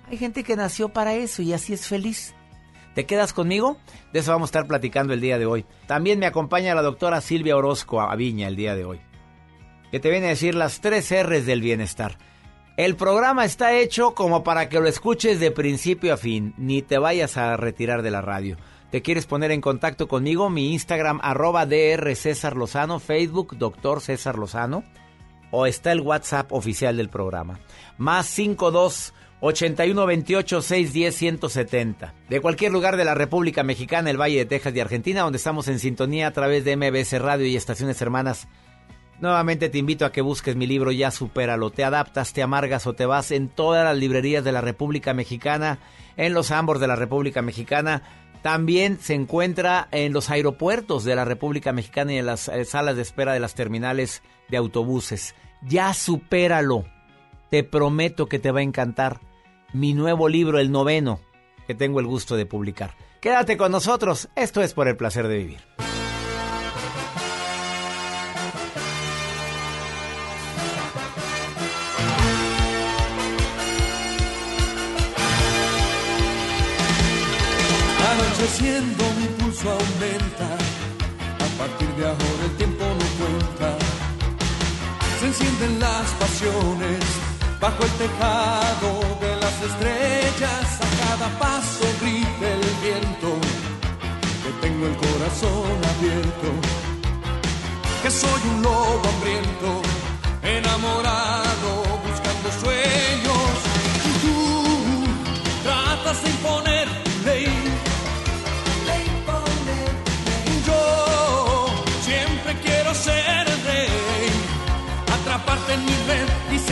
Hay gente que nació para eso y así es feliz. ¿Te quedas conmigo? De eso vamos a estar platicando el día de hoy. También me acompaña la doctora Silvia Orozco Aviña el día de hoy que te viene a decir las tres R's del bienestar. El programa está hecho como para que lo escuches de principio a fin, ni te vayas a retirar de la radio. ¿Te quieres poner en contacto conmigo? Mi Instagram, arroba DR César Lozano, Facebook, doctor César Lozano, o está el WhatsApp oficial del programa. Más 52 81 28 610 170. De cualquier lugar de la República Mexicana, el Valle de Texas y Argentina, donde estamos en sintonía a través de MBS Radio y estaciones hermanas Nuevamente te invito a que busques mi libro Ya Supéralo. Te adaptas, te amargas o te vas en todas las librerías de la República Mexicana, en los ambos de la República Mexicana. También se encuentra en los aeropuertos de la República Mexicana y en las eh, salas de espera de las terminales de autobuses. Ya supéralo. Te prometo que te va a encantar mi nuevo libro, el noveno, que tengo el gusto de publicar. Quédate con nosotros. Esto es por el placer de vivir. Siendo mi pulso aumenta. A partir de ahora el tiempo no cuenta. Se encienden las pasiones bajo el tejado de las estrellas. A cada paso grita el viento. Que tengo el corazón abierto. Que soy un lobo hambriento, enamorado, buscando sueños. Y tú tratas de imponer atraparte en mi red y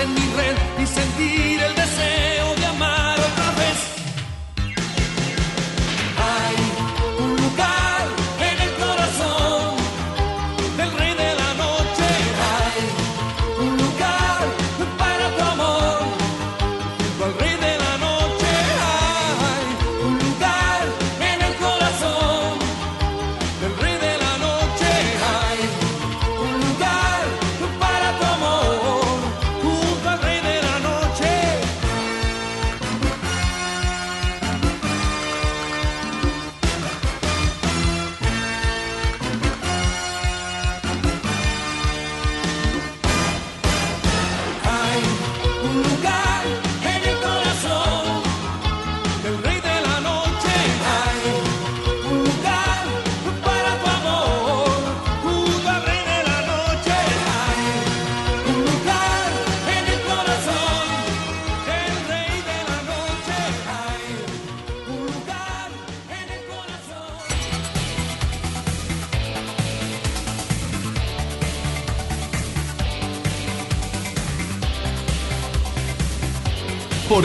en mi red y sentir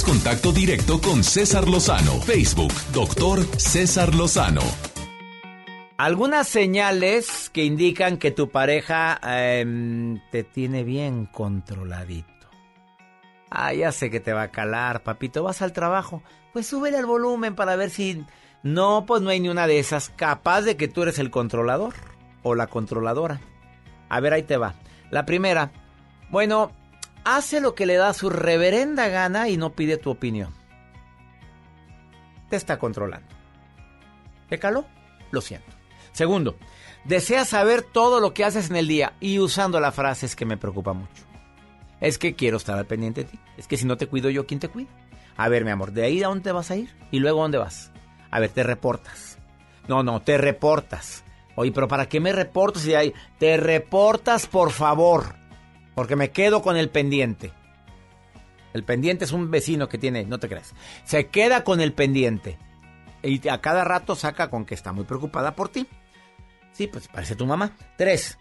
Contacto directo con César Lozano. Facebook, doctor César Lozano. Algunas señales que indican que tu pareja em, te tiene bien controladito. Ah, ya sé que te va a calar, papito. Vas al trabajo. Pues súbele el volumen para ver si... No, pues no hay ni una de esas. Capaz de que tú eres el controlador o la controladora. A ver, ahí te va. La primera. Bueno, hace lo que le da su reverenda gana y no pide tu opinión. Te está controlando. ¿Te caló? Lo siento. Segundo, desea saber todo lo que haces en el día y usando la frase es que me preocupa mucho. Es que quiero estar al pendiente de ti. Es que si no te cuido yo, ¿quién te cuida? A ver, mi amor, ¿de ahí a dónde vas a ir? ¿Y luego a dónde vas? A ver, te reportas. No, no, te reportas. Oye, pero ¿para qué me reporto si hay? Te reportas, por favor. Porque me quedo con el pendiente. El pendiente es un vecino que tiene, no te creas. Se queda con el pendiente. Y a cada rato saca con que está muy preocupada por ti. Sí, pues parece tu mamá. Tres,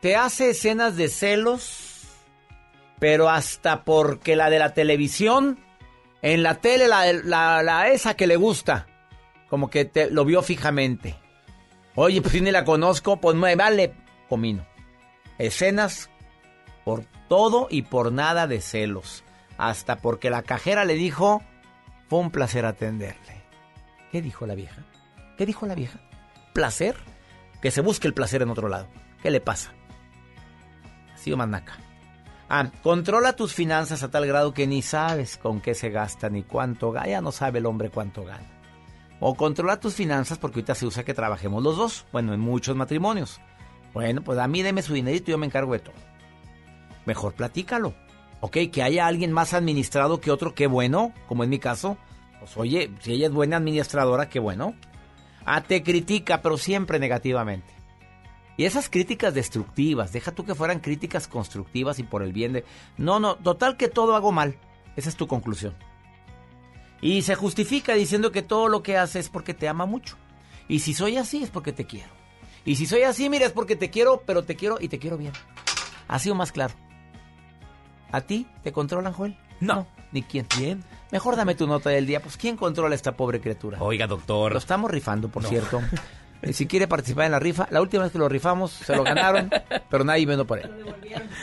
te hace escenas de celos, pero hasta porque la de la televisión, en la tele, la, la, la esa que le gusta, como que te, lo vio fijamente. Oye, pues si ni la conozco, pues me vale comino. Escenas por todo y por nada de celos. Hasta porque la cajera le dijo, fue un placer atenderle. ¿Qué dijo la vieja? ¿Qué dijo la vieja? ¿Placer? Que se busque el placer en otro lado. ¿Qué le pasa? Así o manaca. Ah, controla tus finanzas a tal grado que ni sabes con qué se gasta ni cuánto gana. Ya no sabe el hombre cuánto gana. O controla tus finanzas porque ahorita se usa que trabajemos los dos. Bueno, en muchos matrimonios. Bueno, pues a mí deme su dinerito y yo me encargo de todo. Mejor platícalo. Ok, que haya alguien más administrado que otro, qué bueno, como en mi caso. Pues oye, si ella es buena administradora, qué bueno. Ah, te critica, pero siempre negativamente. Y esas críticas destructivas, deja tú que fueran críticas constructivas y por el bien de... No, no, total que todo hago mal. Esa es tu conclusión. Y se justifica diciendo que todo lo que hace es porque te ama mucho. Y si soy así es porque te quiero. Y si soy así, mira, es porque te quiero, pero te quiero y te quiero bien. Así o más claro. ¿A ti te controlan, Joel? No. ¿Ni quién? Bien. Mejor dame tu nota del día. Pues, ¿quién controla a esta pobre criatura? Oiga, doctor. Lo estamos rifando, por cierto. Eh, Si quiere participar en la rifa, la última vez que lo rifamos, se lo ganaron, <laughs> pero nadie vino por él.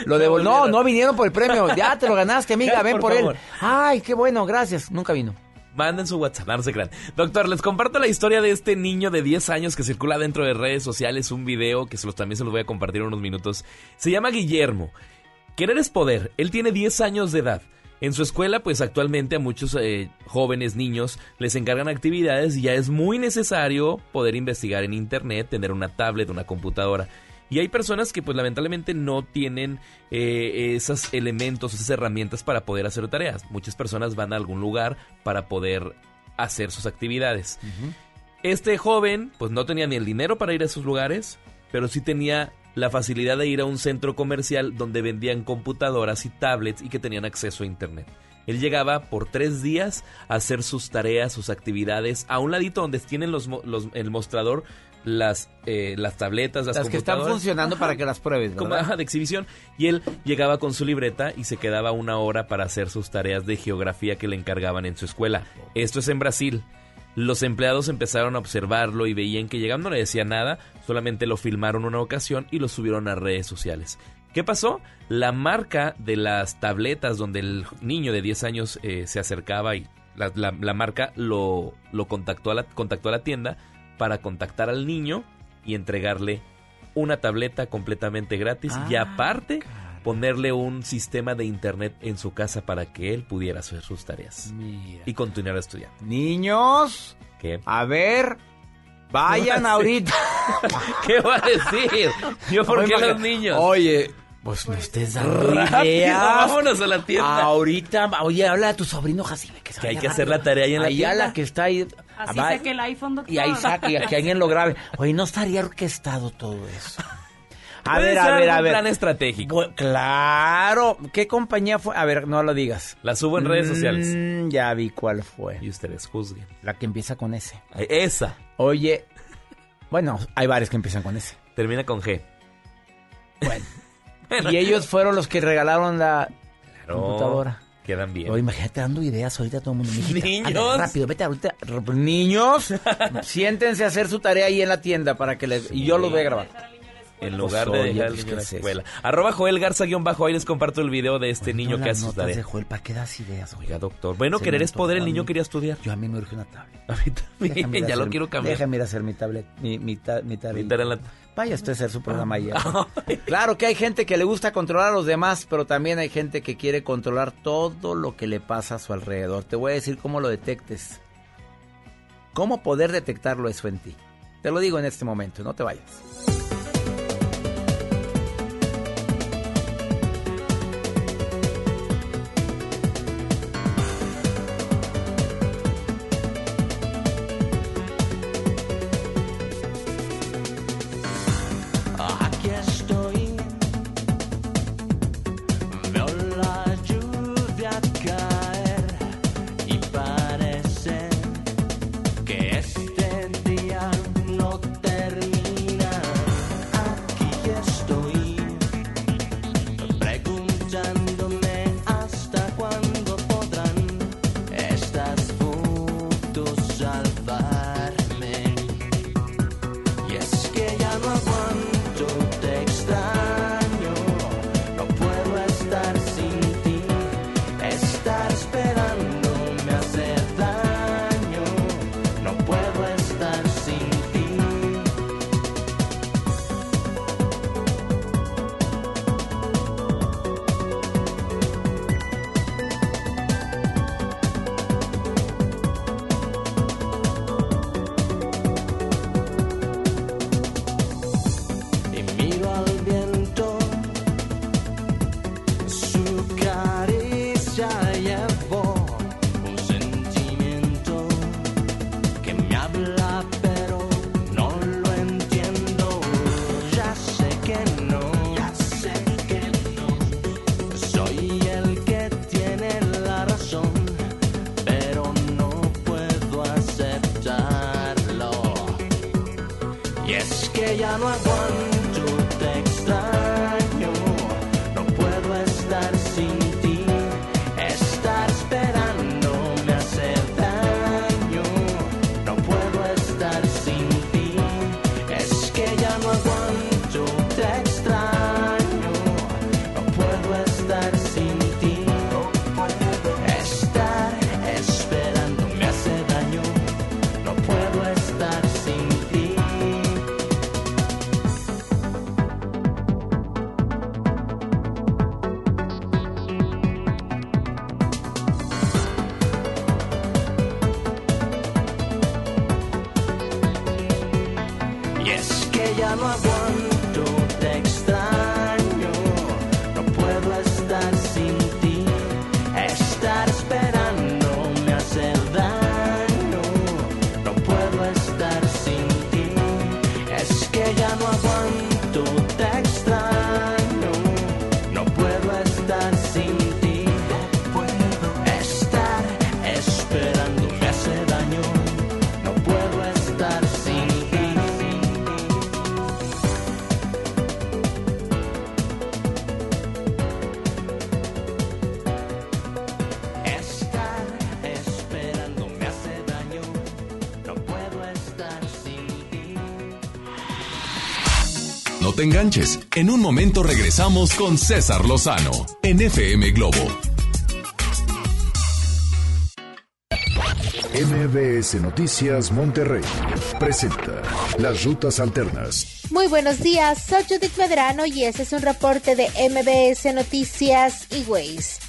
Lo devolvieron. No, no vinieron por el premio. Ya te lo ganaste, amiga, Ya, <laughs> ven por él. Ay, qué bueno, gracias. Nunca vino. Manden su WhatsApp, no se crean. Doctor, les comparto la historia de este niño de 10 años que circula dentro de redes sociales, un video que se los, también se los voy a compartir en unos minutos. Se llama Guillermo. Querer es poder. Él tiene 10 años de edad. En su escuela, pues actualmente a muchos eh, jóvenes, niños, les encargan actividades y ya es muy necesario poder investigar en Internet, tener una tablet, una computadora. Y hay personas que pues lamentablemente no tienen eh, esos elementos, esas herramientas para poder hacer tareas. Muchas personas van a algún lugar para poder hacer sus actividades. Este joven pues no tenía ni el dinero para ir a esos lugares, pero sí tenía la facilidad de ir a un centro comercial donde vendían computadoras y tablets y que tenían acceso a internet. Él llegaba por tres días a hacer sus tareas, sus actividades, a un ladito donde tienen los, los- el mostrador, las, eh, las tabletas, las, Las que están funcionando para que las pruebes, Como, de exhibición. Y él llegaba con su libreta y se quedaba una hora para hacer sus tareas de geografía que le encargaban en su escuela. Esto es en Brasil. Los empleados empezaron a observarlo y veían que llegando no le decía nada, solamente lo filmaron una ocasión y lo subieron a redes sociales. ¿Qué pasó? La marca de las tabletas donde el niño de 10 años eh, se acercaba y la, la- la marca lo, lo contactó, a la, contactó a la tienda para contactar al niño y entregarle una tableta completamente gratis y Ah, aparte ponerle un sistema de internet en su casa para que él pudiera hacer sus tareas y continuar estudiando. Niños, ¿Qué? a ver, vayan ¿Qué va a ahorita. <laughs> ¿Qué va a decir? Yo, ¿por qué los niños? Oye, pues me estés dando ideas. vámonos a la tienda. Ahorita, oye, habla a tu sobrino Jacibe. Que, hay que hacer la tarea ahí en la Ahí a tienda. la que está ahí. Así saque el iPhone, doctor. Y ahí saque, y que alguien lo grabe. Oye, no estaría orquestado todo eso. <laughs> A ver, a ver, a ver. plan estratégico. Claro. ¿Qué compañía fue? A ver, no lo digas. La subo en redes sociales. Mm, ya vi cuál fue. Y ustedes juzguen. La que empieza con S. Esa. Oye, bueno, hay varias que empiezan con S. Termina con G. <laughs> Y ellos fueron los que regalaron la Claro, computadora. Quedan bien. Oye, imagínate dando ideas ahorita a todo el mundo. <laughs> Niños. anda, rápido, vete ahorita. Niños, <laughs> siéntense a hacer su tarea ahí en la tienda para que les... Y yo los voy a grabar. En lugar Pues, de oye, dejar al pues, niño ¿qué en la es escuela. Arroba Joel Garza guion bajo. Ahí les comparto el video de este niño que hace sus tareas. de Joel, ¿para qué das ideas? Oiga, doctor. Bueno, Se querer es poder. El niño mí. quería estudiar. Yo a mí me urge una tablet. <laughs> A mí también. Ya lo quiero cambiar. Déjame ir a hacer mi tablet, mi, mi, ta- mi tablet. Mi tarea en la- Vaya usted a hacer su programa <laughs> ayer. claro que hay gente que le gusta controlar a los demás, pero también hay gente que quiere controlar todo lo que le pasa a su alrededor. Te voy a decir cómo lo detectes. Cómo poder detectarlo eso en ti. Te lo digo en este momento, no te vayas. No aguanto, te enganches. En un momento regresamos con César Lozano en FM Globo. MBS Noticias Monterrey presenta Las Rutas Alternas. Muy buenos días, soy Judith Medrano y este es un reporte de MBS Noticias y Ways.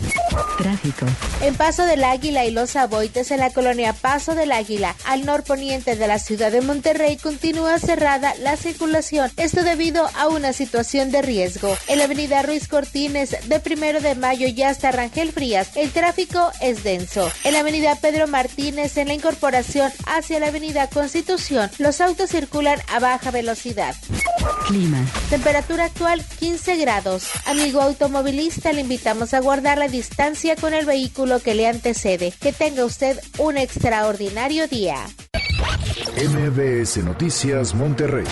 Tráfico. En Paso del Águila y Los Aboites, en la colonia Paso del Águila, al norponiente de la ciudad de Monterrey, continúa cerrada la circulación. Esto debido a una situación de riesgo. En la avenida Ruiz Cortines, de primero de mayo y hasta Rangel Frías, el tráfico es denso. En la avenida Pedro Martínez, en la incorporación hacia la avenida Constitución, los autos circulan a baja velocidad. Clima. Temperatura actual 15 grados. Amigo automovilista, le invitamos a guardar la distancia con el vehículo que le antecede. Que tenga usted un extraordinario día. MBS Noticias Monterrey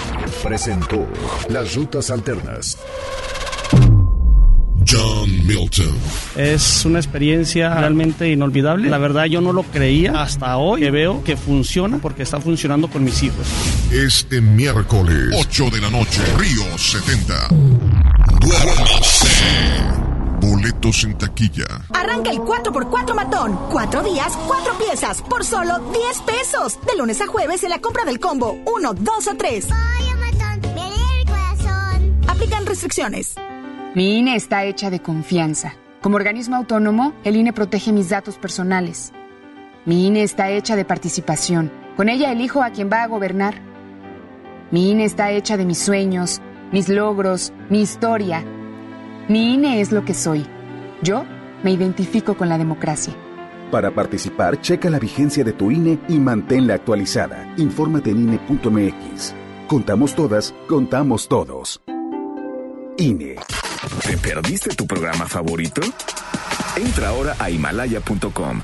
presentó Las Rutas Alternas. John Milton. Es una experiencia realmente inolvidable. La verdad yo no lo creía hasta hoy que veo que funciona porque está funcionando con mis hijos. Este miércoles, 8 de la noche, Río 70. Duérmase. Boletos en taquilla. Arranca el 4x4 matón. Cuatro días, cuatro piezas, por solo 10 pesos. De lunes a jueves en la compra del combo 1, 2 o 3. Aplican restricciones. Mi INE está hecha de confianza. Como organismo autónomo, el INE protege mis datos personales. Mi INE está hecha de participación. Con ella elijo a quien va a gobernar. Mi INE está hecha de mis sueños, mis logros, mi historia. Mi INE es lo que soy. Yo me identifico con la democracia. Para participar, checa la vigencia de tu INE y manténla actualizada. Infórmate en INE.mx. Contamos todas, contamos todos. INE. ¿Te perdiste tu programa favorito? Entra ahora a himalaya.com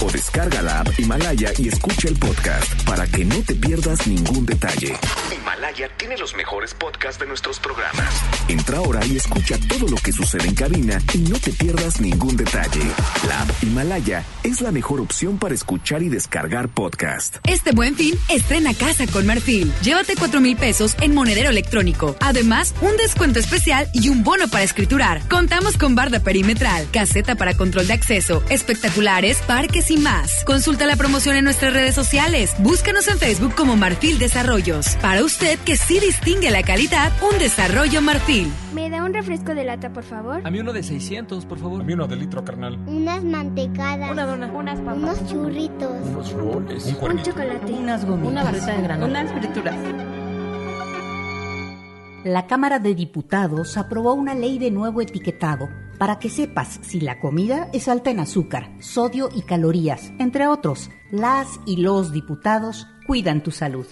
o descarga la app Himalaya y escucha el podcast para que no te pierdas ningún detalle. Himalaya tiene los mejores podcasts de nuestros programas. Entra ahora y escucha todo lo que sucede en cabina y no te pierdas ningún detalle. La app Himalaya es la mejor opción para escuchar y descargar podcast. Este buen fin, estrena casa con Marfil. Llévate 4 mil pesos en monedero electrónico. Además, un descuento especial y un bono para escriturar. Contamos con barda perimetral, caseta para control de acceso, espectaculares, parques y más. Consulta la promoción en nuestras redes sociales. Búscanos en Facebook como Marfil Desarrollos. Para usted que sí distingue la calidad, un desarrollo Marfil. ¿Me da un refresco de lata, por favor? A mí uno de 600, por favor. A mí uno de litro, carnal. Unas mantecadas. Una dona. Unas papas. Unos churritos. Unos roles. Un, un chocolate. Unas gomitas. Una barrita de grano. Unas frituras. La Cámara de Diputados aprobó una ley de nuevo etiquetado para que sepas si la comida es alta en azúcar, sodio y calorías. Entre otros, las y los diputados cuidan tu salud.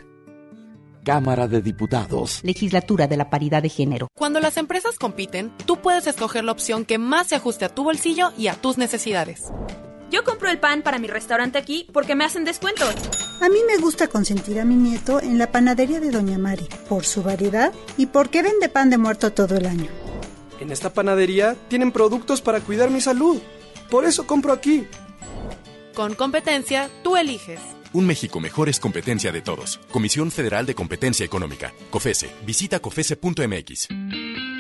Cámara de Diputados. Legislatura de la Paridad de Género. Cuando las empresas compiten, tú puedes escoger la opción que más se ajuste a tu bolsillo y a tus necesidades. Yo compro el pan para mi restaurante aquí porque me hacen descuento. A mí me gusta consentir a mi nieto en la panadería de Doña Mari, por su variedad y porque vende pan de muerto todo el año. En esta panadería tienen productos para cuidar mi salud. Por eso compro aquí. Con competencia, tú eliges. Un México mejor es competencia de todos. Comisión Federal de Competencia Económica. COFESE. Visita COFESE.mx.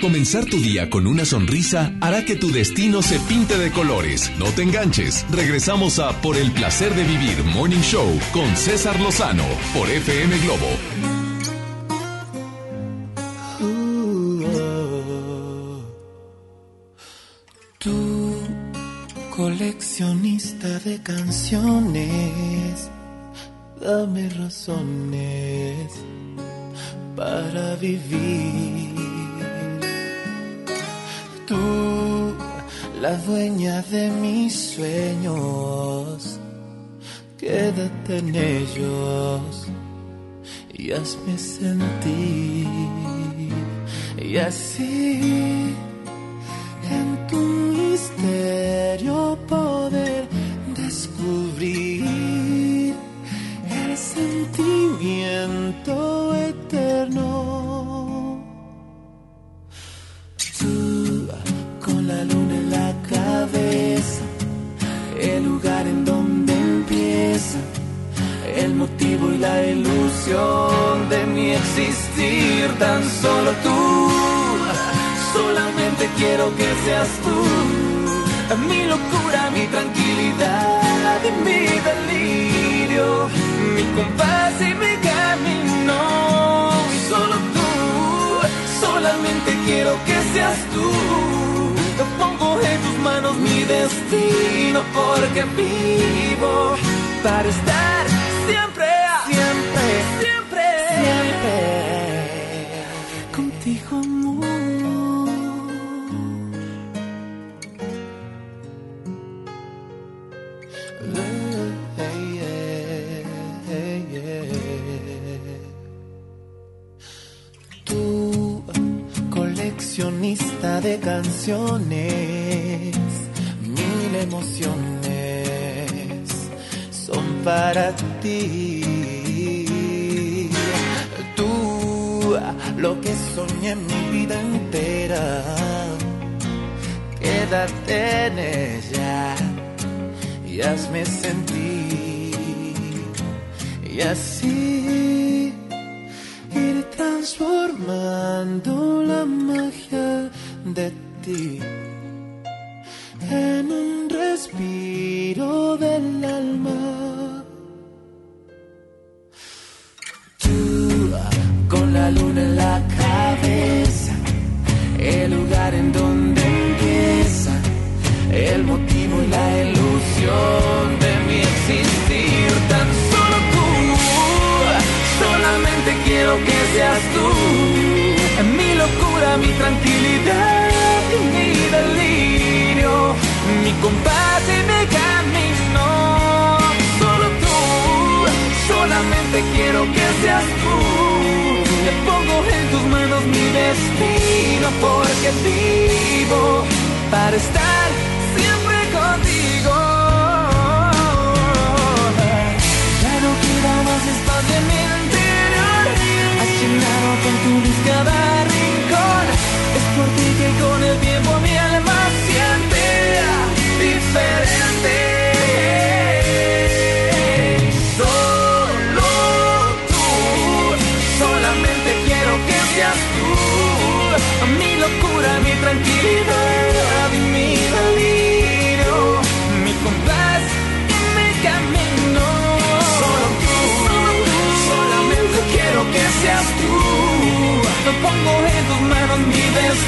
Comenzar tu día con una sonrisa hará que tu destino se pinte de colores. No te enganches. Regresamos a Por el placer de vivir Morning Show con César Lozano por FM Globo. Coleccionista de canciones, dame razones para vivir. Tú, la dueña de mis sueños, quédate en ellos y hazme sentir. Y así, en tu misterio poder sentimiento eterno. Tú, con la luna en la cabeza, el lugar en donde empieza, el motivo y la ilusión de mi existir, tan solo tú, solamente quiero que seas tú, mi locura, mi tranquilidad y mi delirio, mi compás y mi camino, solo tú, solamente quiero que seas tú. Pongo en tus manos mi destino porque vivo para estar siempre, siempre, siempre, siempre contigo, amor. Coleccionista de canciones, mil emociones son para ti. Tú, lo que soñé mi vida entera, quédate en ella y hazme sentir. Y así transformando la magia de ti en un respiro del alma. Tú con la luna en la cabeza, el lugar en donde empieza, el motivo y la ilusión solamente quiero que seas tú, mi locura, mi tranquilidad y mi delirio, mi compás y mi camino, solo tú, solamente quiero que seas tú, le pongo en tus manos mi destino porque vivo para estar cada rincón. Es por ti que con el tiempo mi alma siente diferente. Solo tú, solamente quiero que seas tú. Mi locura, mi tranquilidad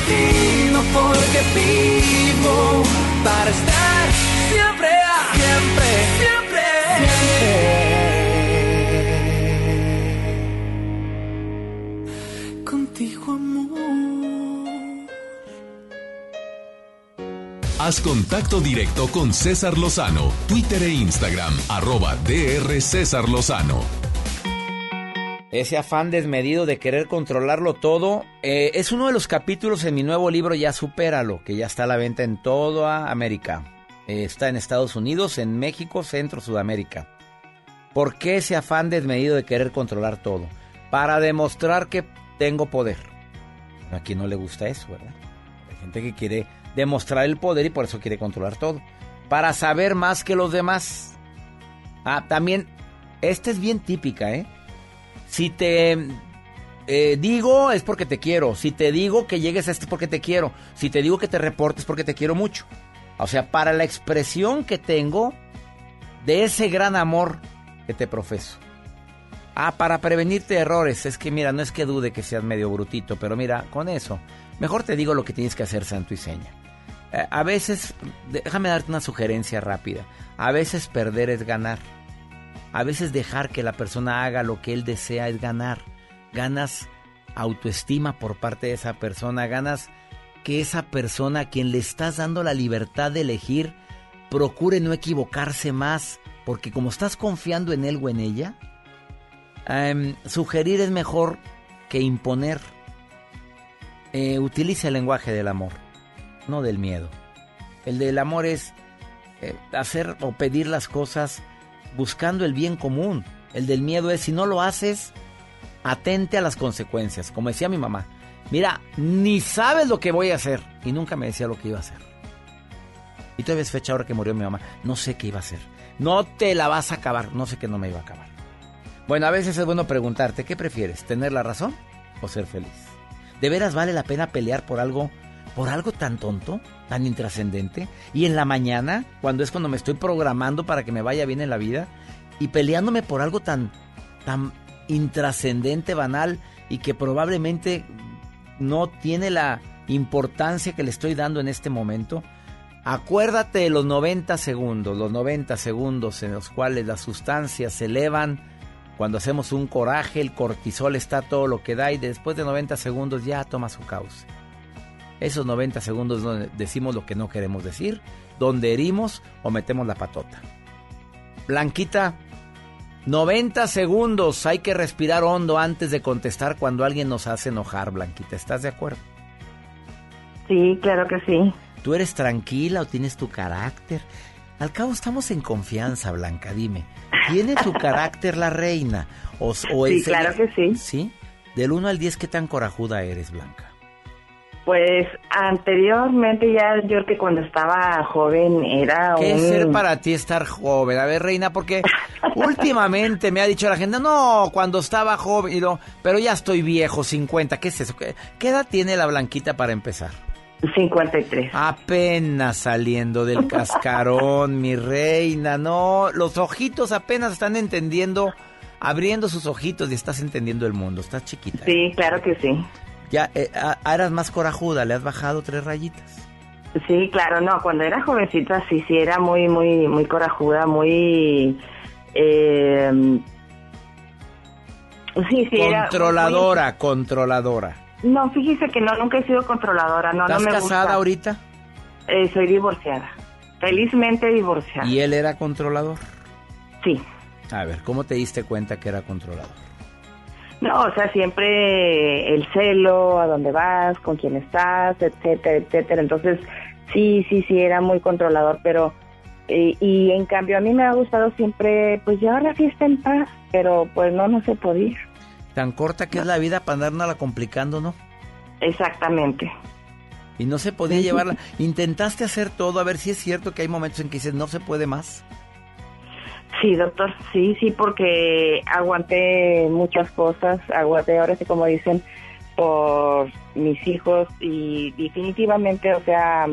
destino porque vivo para estar siempre, siempre, siempre, siempre amor. Haz contacto directo con César Lozano, Twitter e Instagram, arroba DR César Lozano. Ese afán desmedido de querer controlarlo todo eh, es uno de los capítulos en mi nuevo libro Ya Supéralo, que ya está a la venta en toda América. Eh, está en Estados Unidos, en México, Centro, Sudamérica. ¿Por qué ese afán desmedido de querer controlar todo? Para demostrar que tengo poder. A quien no le gusta eso, ¿verdad? Hay gente que quiere demostrar el poder y por eso quiere controlar todo. Para saber más que los demás. Ah, también, esta es bien típica, ¿eh? Si te eh, digo es porque te quiero. Si te digo que llegues a esto es porque te quiero. Si te digo que te reportes es porque te quiero mucho. O sea, para la expresión que tengo de ese gran amor que te profeso. Ah, para prevenirte errores. Es que mira, no es que dude que seas medio brutito, pero mira, con eso, mejor te digo lo que tienes que hacer, santo y seña. Eh, a veces, déjame darte una sugerencia rápida. A veces perder es ganar. A veces dejar que la persona haga lo que él desea es ganar. Ganas autoestima por parte de esa persona, ganas que esa persona a quien le estás dando la libertad de elegir procure no equivocarse más, porque como estás confiando en él o en ella, em, sugerir es mejor que imponer. Eh, utiliza el lenguaje del amor, no del miedo. El del amor es eh, hacer o pedir las cosas buscando el bien común. El del miedo es si no lo haces, atente a las consecuencias. Como decía mi mamá, mira, ni sabes lo que voy a hacer. Y nunca me decía lo que iba a hacer. Y todavía es fecha ahora que murió mi mamá. No sé qué iba a hacer. No te la vas a acabar. No sé que no me iba a acabar. Bueno, a veces es bueno preguntarte, ¿qué prefieres? ¿Tener la razón o ser feliz? ¿De veras vale la pena pelear por algo, por algo tan tonto, tan intrascendente? Y en la mañana, cuando es cuando me estoy programando para que me vaya bien en la vida, y peleándome por algo tan, tan intrascendente, banal, y que probablemente no tiene la importancia que le estoy dando en este momento. Acuérdate de los 90 segundos, los 90 segundos en los cuales las sustancias se elevan. Cuando hacemos un coraje, el cortisol está todo lo que da y después de 90 segundos ya toma su cauce. Esos 90 segundos donde decimos lo que no queremos decir, donde herimos o metemos la patota. Blanquita, 90 segundos, hay que respirar hondo antes de contestar cuando alguien nos hace enojar, Blanquita. ¿Estás de acuerdo? Sí, claro que sí. ¿Tú eres tranquila o tienes tu carácter? Al cabo estamos en confianza, Blanca, dime. ¿Tiene tu <laughs> carácter la reina? O, o Sí, claro que sí. ¿Sí? Del 1 al 10, ¿qué tan corajuda eres, Blanca? Pues anteriormente ya yo que cuando estaba joven era ¿Qué es un... ser para ti estar joven? A ver, reina, porque <laughs> últimamente me ha dicho la gente, no, cuando estaba joven, y no, pero ya estoy viejo, 50, ¿qué es eso? ¿Qué, qué edad tiene la Blanquita para empezar? 53. Apenas saliendo del cascarón, mi reina, no, los ojitos apenas están entendiendo, abriendo sus ojitos y estás entendiendo el mundo, estás chiquita. Sí, claro que sí. Ya, eh, eras más corajuda, le has bajado tres rayitas. Sí, claro, no, cuando era jovencita sí, sí, era muy, muy, muy corajuda, muy... Eh, sí, sí, era Controladora, controladora. muy- no, fíjese que no, nunca he sido controladora, no, no ¿Estás me casada gusta. ahorita? Eh, soy divorciada, felizmente divorciada. ¿Y él era controlador? Sí. A ver, ¿cómo te diste cuenta que era controlador? No, o sea, siempre el celo, a dónde vas, con quién estás, etcétera, etcétera. Entonces, sí, sí, sí, era muy controlador, pero... eh, y en cambio a mí me ha gustado siempre, pues llevar la fiesta en paz, pero pues no, no se podía. Tan corta que es la vida para andárnosla complicando, ¿no? Exactamente. Y no se podía llevarla. <laughs> Intentaste hacer todo, a ver si es cierto que hay momentos en que dices, no se puede más. Sí, doctor, sí, sí, porque aguanté muchas cosas, aguanté, ahora sí como dicen, por mis hijos y definitivamente, o sea,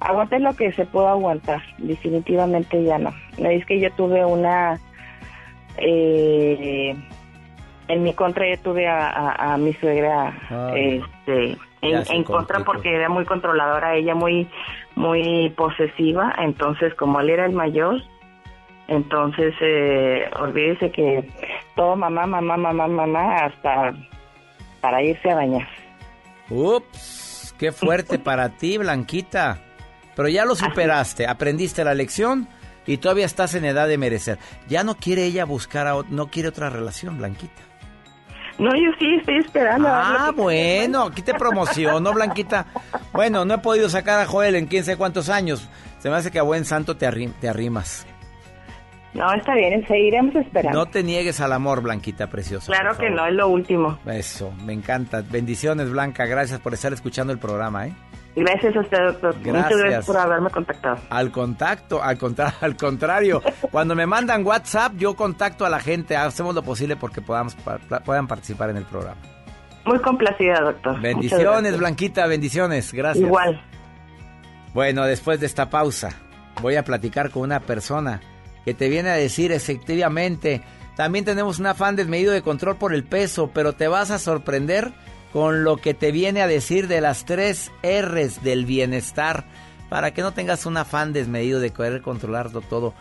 aguanté lo que se pudo aguantar, definitivamente ya no. Es que yo tuve una, eh, en mi contra yo tuve a, a- a mi suegra, este, en, en contra porque era muy controladora, ella muy, muy posesiva, entonces como él era el mayor, entonces, eh, olvídese que todo mamá, mamá, mamá, mamá, hasta para irse a bañar. Ups, qué fuerte <laughs> para ti, Blanquita. Pero ya lo superaste, aprendiste la lección y todavía estás en edad de merecer. Ya no quiere ella buscar, a, no quiere otra relación, Blanquita. No, yo sí estoy esperando. Ah, bueno, aquí te promociono, Blanquita. Bueno, no he podido sacar a Joel en quién sé cuántos años. Se me hace que a buen santo te, arrim- te arrimas. No, está bien, seguiremos esperando. No te niegues al amor, Blanquita preciosa. claro que no, es lo último. Eso, me encanta. Bendiciones, Blanca. Gracias por estar escuchando el programa, ¿eh? Gracias a usted, doctor. Muchas Gracias. por haberme contactado. Al contacto, al, contra- <laughs> al contrario. Cuando me mandan WhatsApp, yo contacto a la gente. Hacemos lo posible porque podamos, pa- puedan participar en el programa. Muy complacida, doctor. Bendiciones. Blanquita, bendiciones. Gracias. Igual. Bueno, después de esta pausa, voy a platicar con una persona que te viene a decir efectivamente, también tenemos un afán desmedido de control por el peso, pero te vas a sorprender con lo que te viene a decir de las tres R's del bienestar, para que no tengas un afán desmedido de querer controlarlo todo.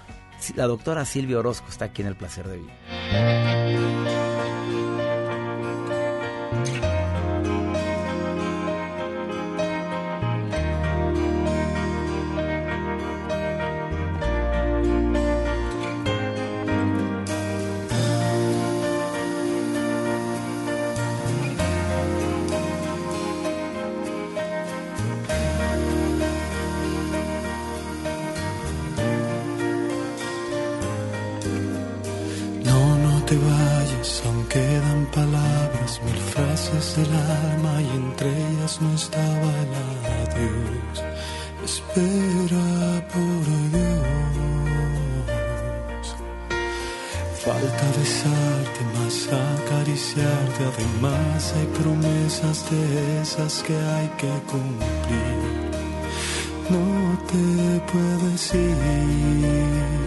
La doctora Silvia Orozco está aquí en el placer de vivir. Palabras, mil frases del alma y entre ellas no estaba el adiós. Espera por Dios. Falta besarte, más acariciarte, además hay promesas de esas que hay que cumplir. No te puedes ir.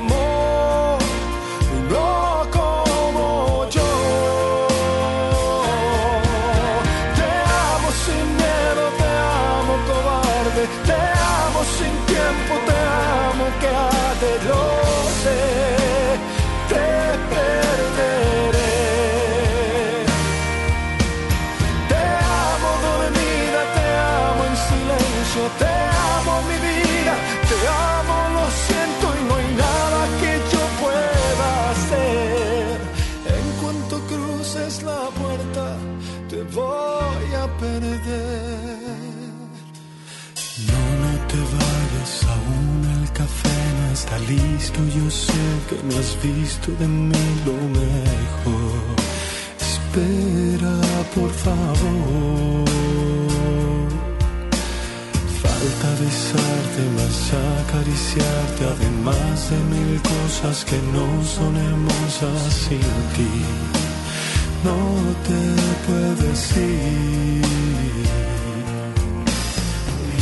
Yo sé que no has visto de mí lo mejor. Espera, por favor. Falta besarte, más acariciarte, además de mil cosas que no son hermosas sin ti. No te puedes ir.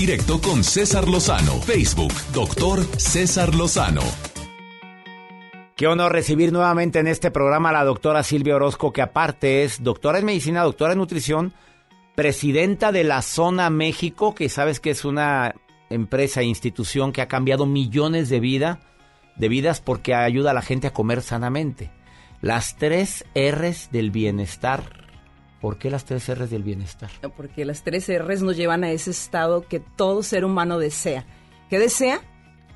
Directo con César Lozano. Facebook, doctor César Lozano. Qué honor recibir nuevamente en este programa a la doctora Silvia Orozco, que aparte es doctora en medicina, doctora en nutrición, presidenta de la Zona México, que sabes que es una empresa e institución que ha cambiado millones de vida, de vidas porque ayuda a la gente a comer sanamente. Las tres R's del bienestar. ¿Por qué las tres R's del bienestar? Porque las tres R's nos llevan a ese estado que todo ser humano desea. ¿Qué desea?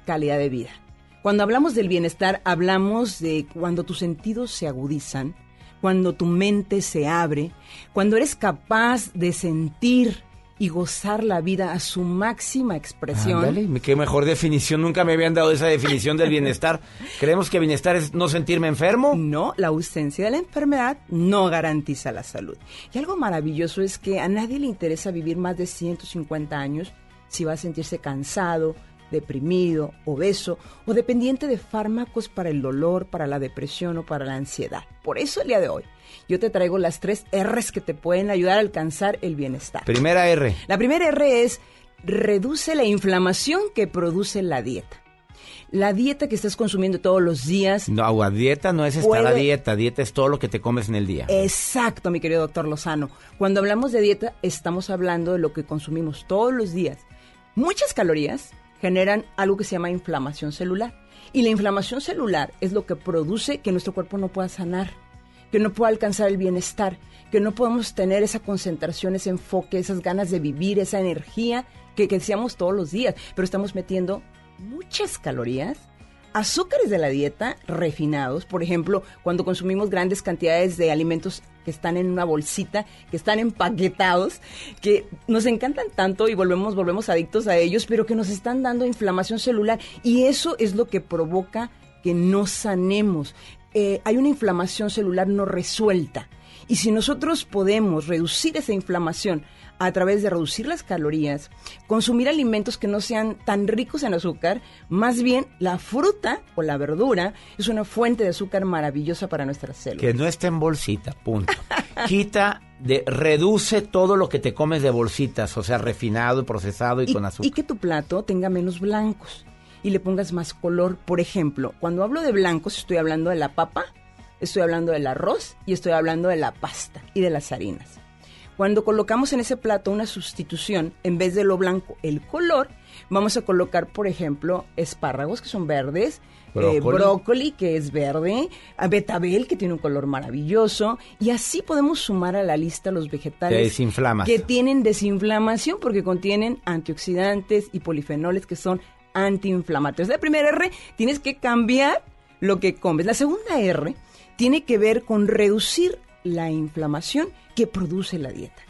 Calidad de vida. Cuando hablamos del bienestar, hablamos de cuando tus sentidos se agudizan, cuando tu mente se abre, cuando eres capaz de sentir y gozar la vida a su máxima expresión. Ándale, qué mejor definición. Nunca me habían dado esa definición del bienestar. <laughs> ¿Creemos que bienestar es no sentirme enfermo? No, la ausencia de la enfermedad no garantiza la salud. Y algo maravilloso es que a nadie le interesa vivir más de 150 años si va a sentirse cansado, deprimido, obeso o dependiente de fármacos para el dolor, para la depresión o para la ansiedad. Por eso el día de hoy yo te traigo las tres R's que te pueden ayudar a alcanzar el bienestar. Primera R. La primera R es reduce la inflamación que produce la dieta. La dieta que estás consumiendo todos los días. No, a dieta no es estar Puede- a dieta. Dieta es todo lo que te comes en el día. Exacto, mi querido doctor Lozano. Cuando hablamos de dieta, estamos hablando de lo que consumimos todos los días. Muchas calorías generan algo que se llama inflamación celular. Y la inflamación celular es lo que produce que nuestro cuerpo no pueda sanar, que no pueda alcanzar el bienestar, que no podemos tener esa concentración, ese enfoque, esas ganas de vivir, esa energía que, que deseamos todos los días. Pero estamos metiendo muchas calorías azúcares de la dieta refinados, por ejemplo, cuando consumimos grandes cantidades de alimentos que están en una bolsita, que están empaquetados, que nos encantan tanto y volvemos volvemos adictos a ellos, pero que nos están dando inflamación celular y eso es lo que provoca que no sanemos. Eh, hay una inflamación celular no resuelta. Y si nosotros podemos reducir esa inflamación a través de reducir las calorías, consumir alimentos que no sean tan ricos en azúcar, más bien la fruta o la verdura es una fuente de azúcar maravillosa para nuestras células. Que no esté en bolsita, punto. <laughs> Quita, de, reduce todo lo que te comes de bolsitas, o sea, refinado, procesado y, y, con azúcar. y que tu plato tenga menos blancos y le pongas más color. Por ejemplo, cuando hablo de blancos estoy hablando de la papa, estoy hablando del arroz y estoy hablando de la pasta y de las harinas. Cuando colocamos en ese plato una sustitución, en vez de lo blanco, el color, vamos a colocar, por ejemplo, espárragos que son verdes, Brócoli. eh, brócoli que es verde, betabel que tiene un color maravilloso, y así podemos sumar a la lista los vegetales que tienen desinflamación porque contienen antioxidantes y polifenoles que son antiinflamatorios. La primera R tienes que cambiar lo que comes. La segunda R tiene que ver con reducir la inflamación que produce la dieta.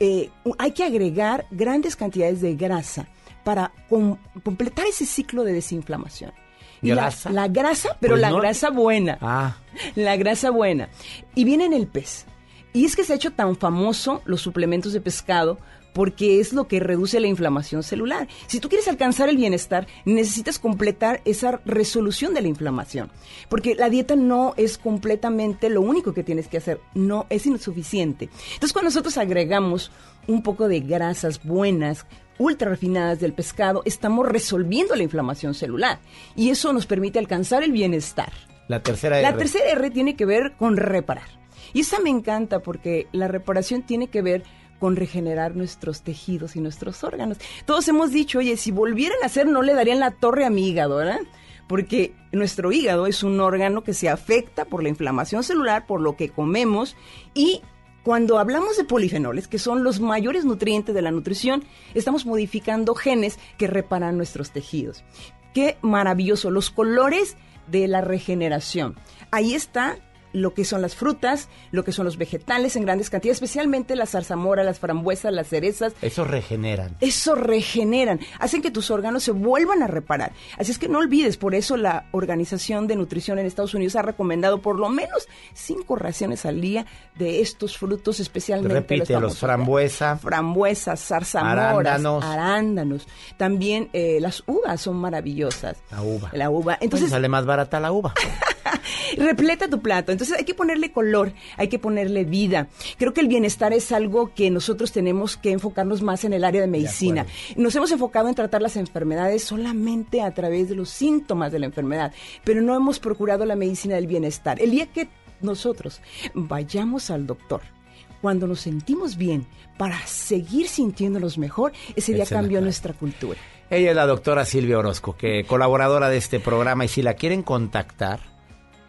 Eh, hay que agregar grandes cantidades de grasa para com- completar ese ciclo de desinflamación. Y la- ¿Grasa? La, grasa, pero Pues la no- grasa buena. Ah, La grasa buena. Y viene en el pez. Y es que se ha hecho tan famoso los suplementos de pescado porque es lo que reduce la inflamación celular. Si tú quieres alcanzar el bienestar, necesitas completar esa resolución de la inflamación. Porque la dieta no es completamente lo único que tienes que hacer, no es insuficiente. Entonces cuando nosotros agregamos un poco de grasas buenas, ultra refinadas del pescado, estamos resolviendo la inflamación celular. Y eso nos permite alcanzar el bienestar. la tercera La R. tercera R tiene que ver con reparar. Y esa me encanta porque la reparación tiene que ver con regenerar nuestros tejidos y nuestros órganos. Todos hemos dicho, oye, si volvieran a hacer no le darían la torre a mi hígado, ¿verdad? Porque nuestro hígado es un órgano que se afecta por la inflamación celular, por lo que comemos y cuando hablamos de polifenoles, que son los mayores nutrientes de la nutrición, estamos modificando genes que reparan nuestros tejidos. Qué maravilloso, los colores de la regeneración. Ahí está lo que son las frutas, lo que son los vegetales en grandes cantidades, especialmente las zarzamoras, las frambuesas, las cerezas. Eso regeneran. Eso regeneran, hacen que tus órganos se vuelvan a reparar. Así es que no olvides, por eso la Organización de Nutrición en Estados Unidos ha recomendado por lo menos cinco raciones al día de estos frutos, especialmente Repite, los famosos frambuesa. frambuesas, zarzamoras, Arándanos. arándanos. También eh, las uvas son maravillosas. La uva. La uva. Entonces Entonces, sale más barata la uva. <laughs> <laughs> repleta tu plato. Entonces hay que ponerle color, hay que ponerle vida. Creo que el bienestar es algo que nosotros tenemos que enfocarnos más en el área de medicina. Nos hemos enfocado en tratar las enfermedades solamente a través de los síntomas de la enfermedad, pero no hemos procurado la medicina del bienestar. El día que nosotros vayamos al doctor, cuando nos sentimos bien, para seguir sintiéndonos mejor, ese día cambió nuestra cultura. Ella es la doctora Silvia Orozco, que colaboradora de este programa. Y si la quieren contactar,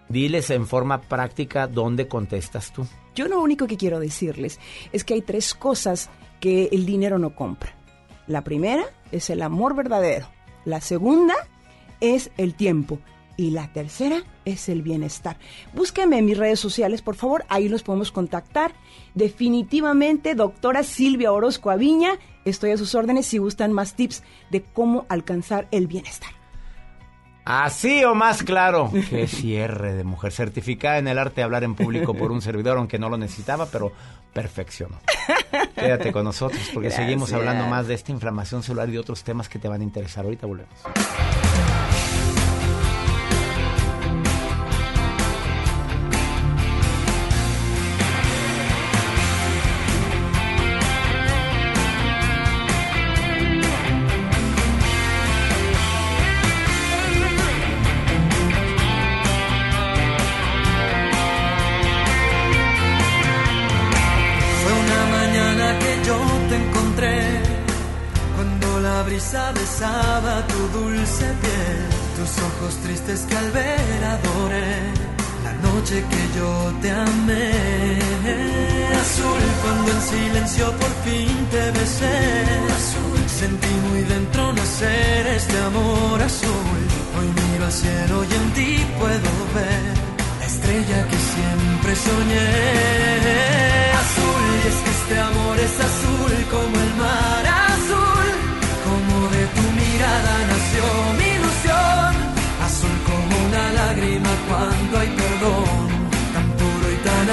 diles en forma práctica dónde contestas tú. Yo lo único que quiero decirles es que hay tres cosas que el dinero no compra. La primera es el amor verdadero. La segunda es el tiempo. Y la tercera es el bienestar. Búsquenme en mis redes sociales, por favor, ahí nos podemos contactar. Definitivamente, doctora Silvia Orozco Aviña, estoy a sus órdenes si gustan más tips de cómo alcanzar el bienestar. Así o más claro. <laughs> Qué cierre de mujer. Certificada en el arte de hablar en público por un servidor, aunque no lo necesitaba, pero perfeccionó. Quédate con nosotros porque Gracias. seguimos hablando más de esta inflamación celular y de otros temas que te van a interesar. Ahorita volvemos.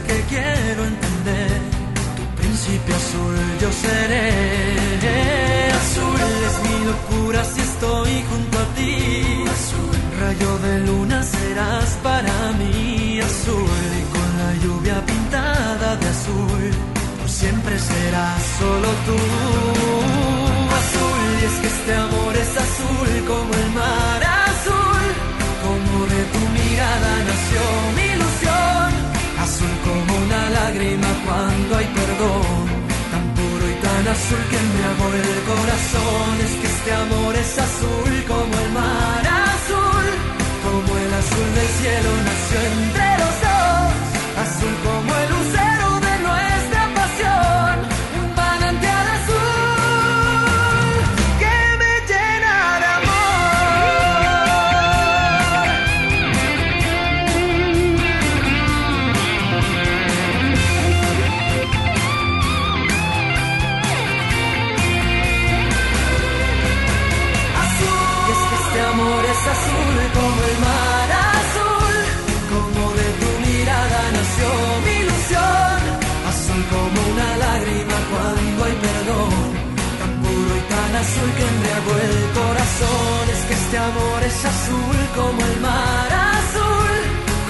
que quiero entender. Tu principio azul yo seré. Azul es mi locura si estoy junto a ti. Azul, rayo de luna serás para mí. Azul y con la lluvia pintada de azul. Por siempre serás solo tú. Azul y es que este amor es azul hay perdón. Tan puro y tan azul que embriagó el corazón. Es que este amor es azul como el mar azul. Como el azul del cielo nació entre los dos. Azul como el lucero corazón. Es que este amor es azul como el mar azul.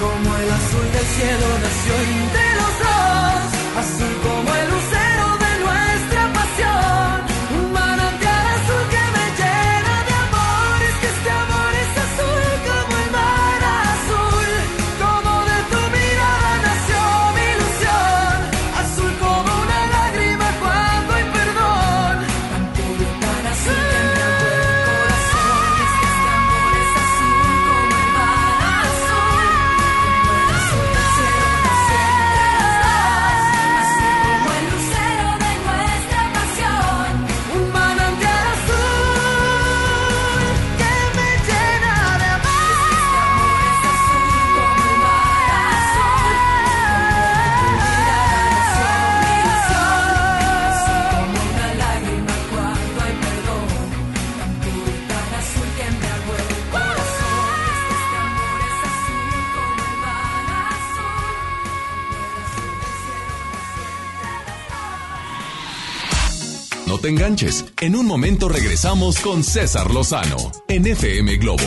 Como el azul del cielo nació te enganches. En un momento regresamos con César Lozano en FM Globo.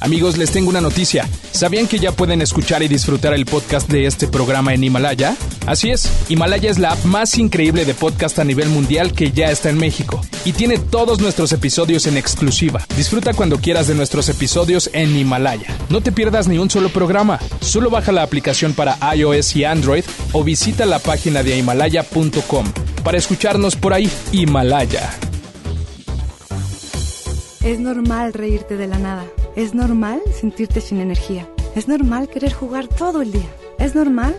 Amigos, les tengo una noticia. ¿Sabían que ya pueden escuchar y disfrutar el podcast de este programa en Himalaya? Así es, Himalaya es la app más increíble de podcast a nivel mundial que ya está en México y tiene todos nuestros episodios en exclusiva. Disfruta cuando quieras de nuestros episodios en Himalaya. No te pierdas ni un solo programa. Solo baja la aplicación para iOS y Android o visita la página de himalaya.com para escucharnos por ahí. Himalaya. Es normal reírte de la nada. Es normal sentirte sin energía. Es normal querer jugar todo el día. Es normal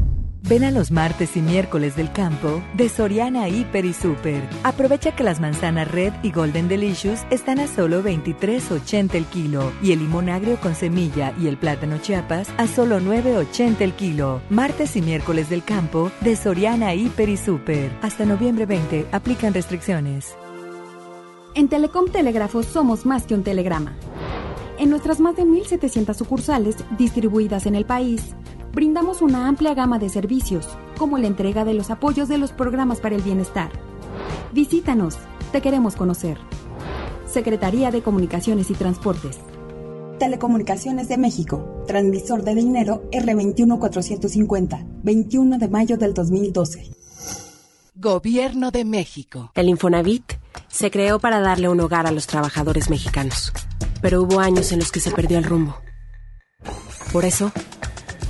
Ven a los martes y miércoles del campo de Soriana Hiper y Super. Aprovecha que las manzanas Red y Golden Delicious están a solo 23.80 el kilo y el limón agrio con semilla y el plátano Chiapas a solo 9.80 el kilo. Martes y miércoles del campo de Soriana Hiper y Super. Hasta noviembre 20 aplican restricciones. En Telecom Telegrafo somos más que un telegrama. En nuestras más de 1.700 sucursales distribuidas en el país, brindamos una amplia gama de servicios, como la entrega de los apoyos de los programas para el bienestar. Visítanos, te queremos conocer. Secretaría de Comunicaciones y Transportes. Telecomunicaciones de México, transmisor de dinero R21450, 21 de mayo del 2012. Gobierno de México. El Infonavit se creó para darle un hogar a los trabajadores mexicanos, pero hubo años en los que se perdió el rumbo. Por eso,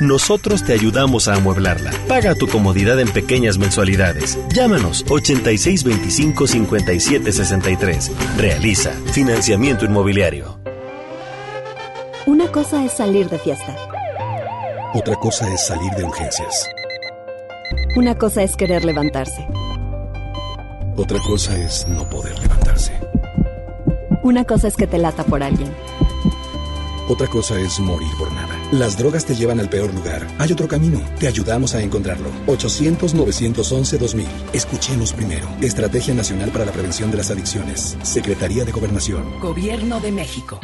nosotros te ayudamos a amueblarla. Paga tu comodidad en pequeñas mensualidades. Llámanos 8625-5763. Realiza financiamiento inmobiliario. Una cosa es salir de fiesta. Otra cosa es salir de urgencias. Una cosa es querer levantarse. Otra cosa es no poder levantarse. Una cosa es que te lata por alguien. Otra cosa es morir por nada. Las drogas te llevan al peor lugar. Hay otro camino. Te ayudamos a encontrarlo. 800-911-2000. Escuchemos primero. Estrategia Nacional para la Prevención de las Adicciones. Secretaría de Gobernación. Gobierno de México.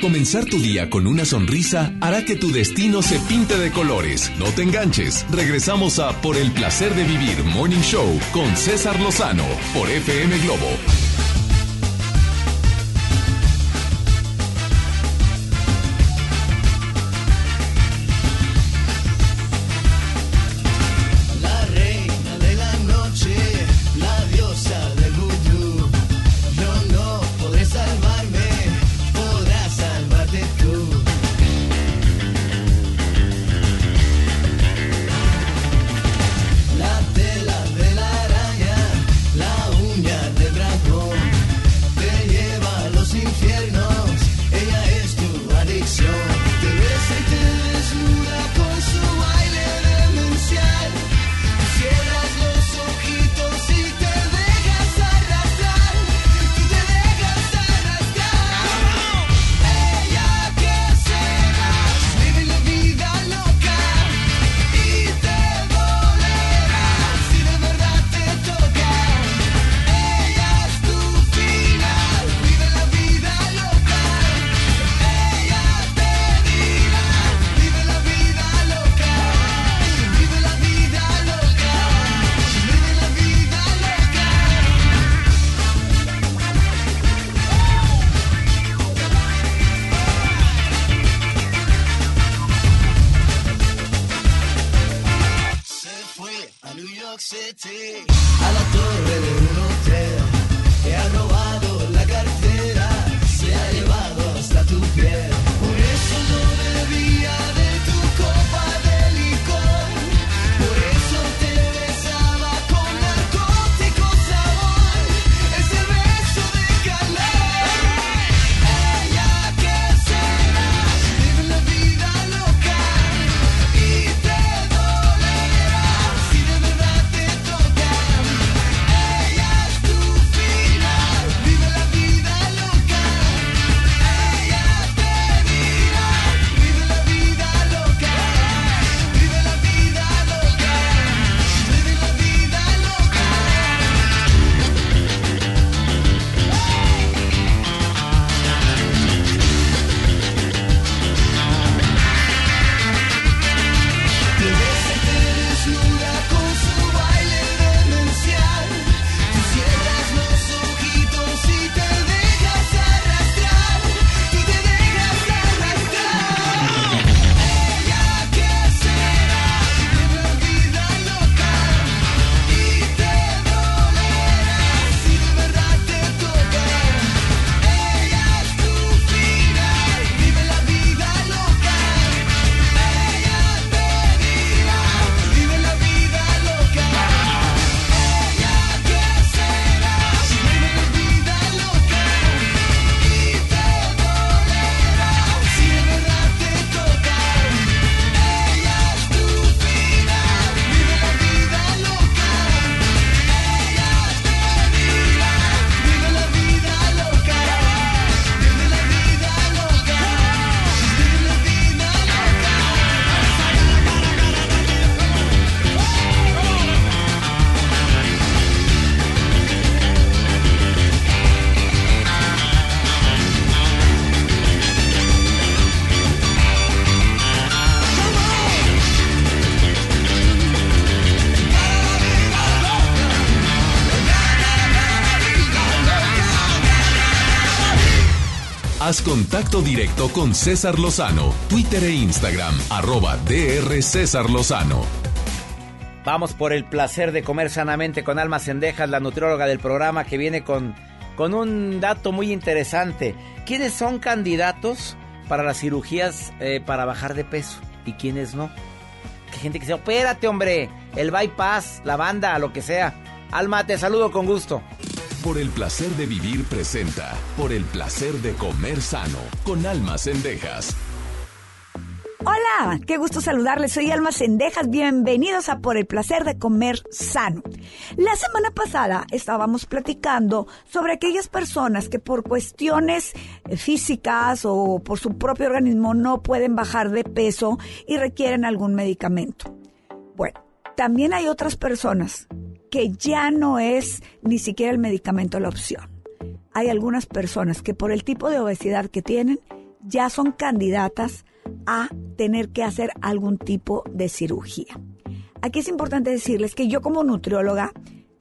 Comenzar tu día con una sonrisa hará que tu destino se pinte de colores. No te enganches. Regresamos a Por el placer de vivir Morning Show con César Lozano por FM Globo. Contacto directo con César Lozano, Twitter e Instagram, arroba DR César Lozano. Vamos por el placer de comer sanamente con Alma Sendejas, la nutrióloga del programa, que viene con, con un dato muy interesante. ¿Quiénes son candidatos para las cirugías eh, para bajar de peso y quiénes no? Que gente que dice, espérate hombre, el bypass, la banda, lo que sea. Alma, te saludo con gusto. Por el placer de vivir presenta, por el placer de comer sano, con Alma Sendejas. Hola, qué gusto saludarles. Soy Alma Sendejas. Bienvenidos a Por el placer de comer sano. La semana pasada estábamos platicando sobre aquellas personas que por cuestiones eh, físicas o por su propio organismo no pueden bajar de peso y requieren algún medicamento. Bueno, también hay otras personas que ya no es ni siquiera el medicamento la opción. Hay algunas personas que por el tipo de obesidad que tienen ya son candidatas a tener que hacer algún tipo de cirugía. Aquí es importante decirles que yo como nutrióloga,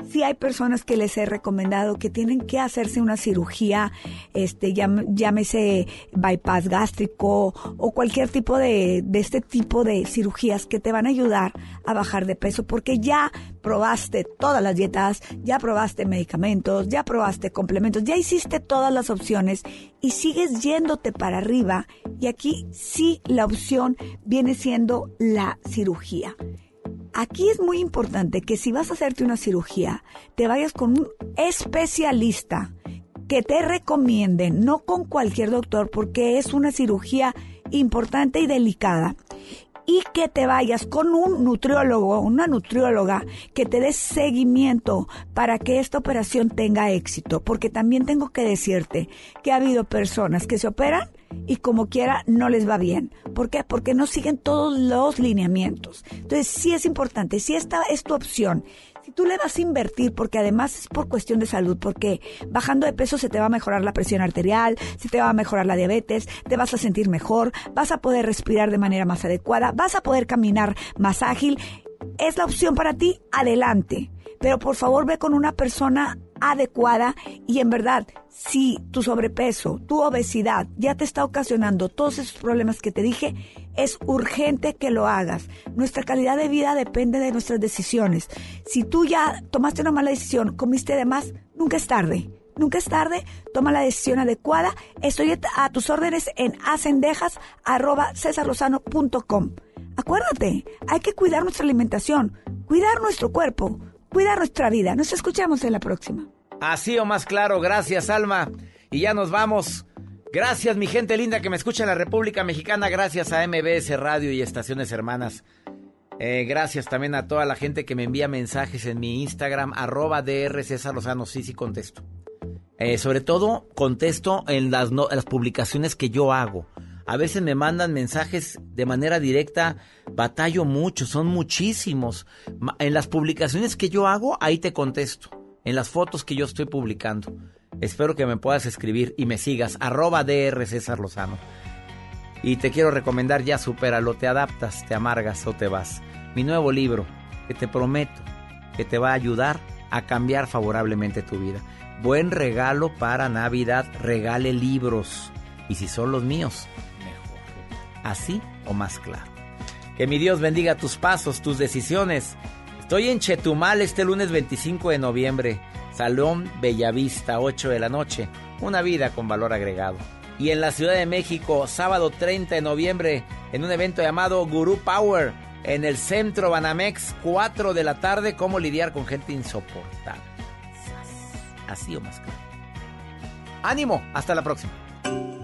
sí hay personas que les he recomendado que tienen que hacerse una cirugía, este, llámese bypass gástrico o cualquier tipo de, de este tipo de cirugías que te van a ayudar a bajar de peso porque ya probaste todas las dietas, ya probaste medicamentos, ya probaste complementos, ya hiciste todas las opciones y sigues yéndote para arriba y aquí sí la opción viene siendo la cirugía. Aquí es muy importante que si vas a hacerte una cirugía, te vayas con un especialista que te recomiende, no con cualquier doctor, porque es una cirugía importante y delicada. Y que te vayas con un nutriólogo, una nutrióloga, que te dé seguimiento para que esta operación tenga éxito. Porque también tengo que decirte que ha habido personas que se operan y como quiera no les va bien. ¿Por qué? Porque no siguen todos los lineamientos. Entonces sí es importante, si esta es tu opción, si tú le vas a invertir, porque además es por cuestión de salud, porque bajando de peso se te va a mejorar la presión arterial, se te va a mejorar la diabetes, te vas a sentir mejor, vas a poder respirar de manera más adecuada, vas a poder caminar más ágil. Es la opción para ti, adelante. Pero por favor ve con una persona adecuada y en verdad, si tu sobrepeso, tu obesidad ya te está ocasionando todos esos problemas que te dije, es urgente que lo hagas. Nuestra calidad de vida depende de nuestras decisiones. Si tú ya tomaste una mala decisión, comiste de más, nunca es tarde. Nunca es tarde, toma la decisión adecuada. Estoy a tus órdenes en acendejas.cesarlozano.com. Acuérdate, hay que cuidar nuestra alimentación, cuidar nuestro cuerpo, cuidar nuestra vida. Nos escuchamos en la próxima. Así o más claro, gracias Alma. Y ya nos vamos. Gracias mi gente linda que me escucha en la República Mexicana, gracias a MBS Radio y Estaciones Hermanas. Eh, gracias también a toda la gente que me envía mensajes en mi Instagram, arroba DR César Lozano, sí, sí contesto. Eh, sobre todo contesto en las, no- en las publicaciones que yo hago. A veces me mandan mensajes de manera directa, batallo mucho, son muchísimos. En las publicaciones que yo hago, ahí te contesto. En las fotos que yo estoy publicando. Espero que me puedas escribir y me sigas, arroba DR César Lozano. Y te quiero recomendar ya Supéralo, te adaptas, te amargas o te vas. Mi nuevo libro, que te prometo que te va a ayudar a cambiar favorablemente tu vida. Buen regalo para Navidad, regale libros. Y si son los míos. Así o más claro. Que mi Dios bendiga tus pasos, tus decisiones. Estoy en Chetumal este lunes 25 de noviembre. Salón Bellavista, 8 de la noche. Una vida con valor agregado. Y en la Ciudad de México, sábado 30 de noviembre, en un evento llamado Guru Power, en el centro Banamex, 4 de la tarde, cómo lidiar con gente insoportable. Así o más claro. Ánimo, hasta la próxima.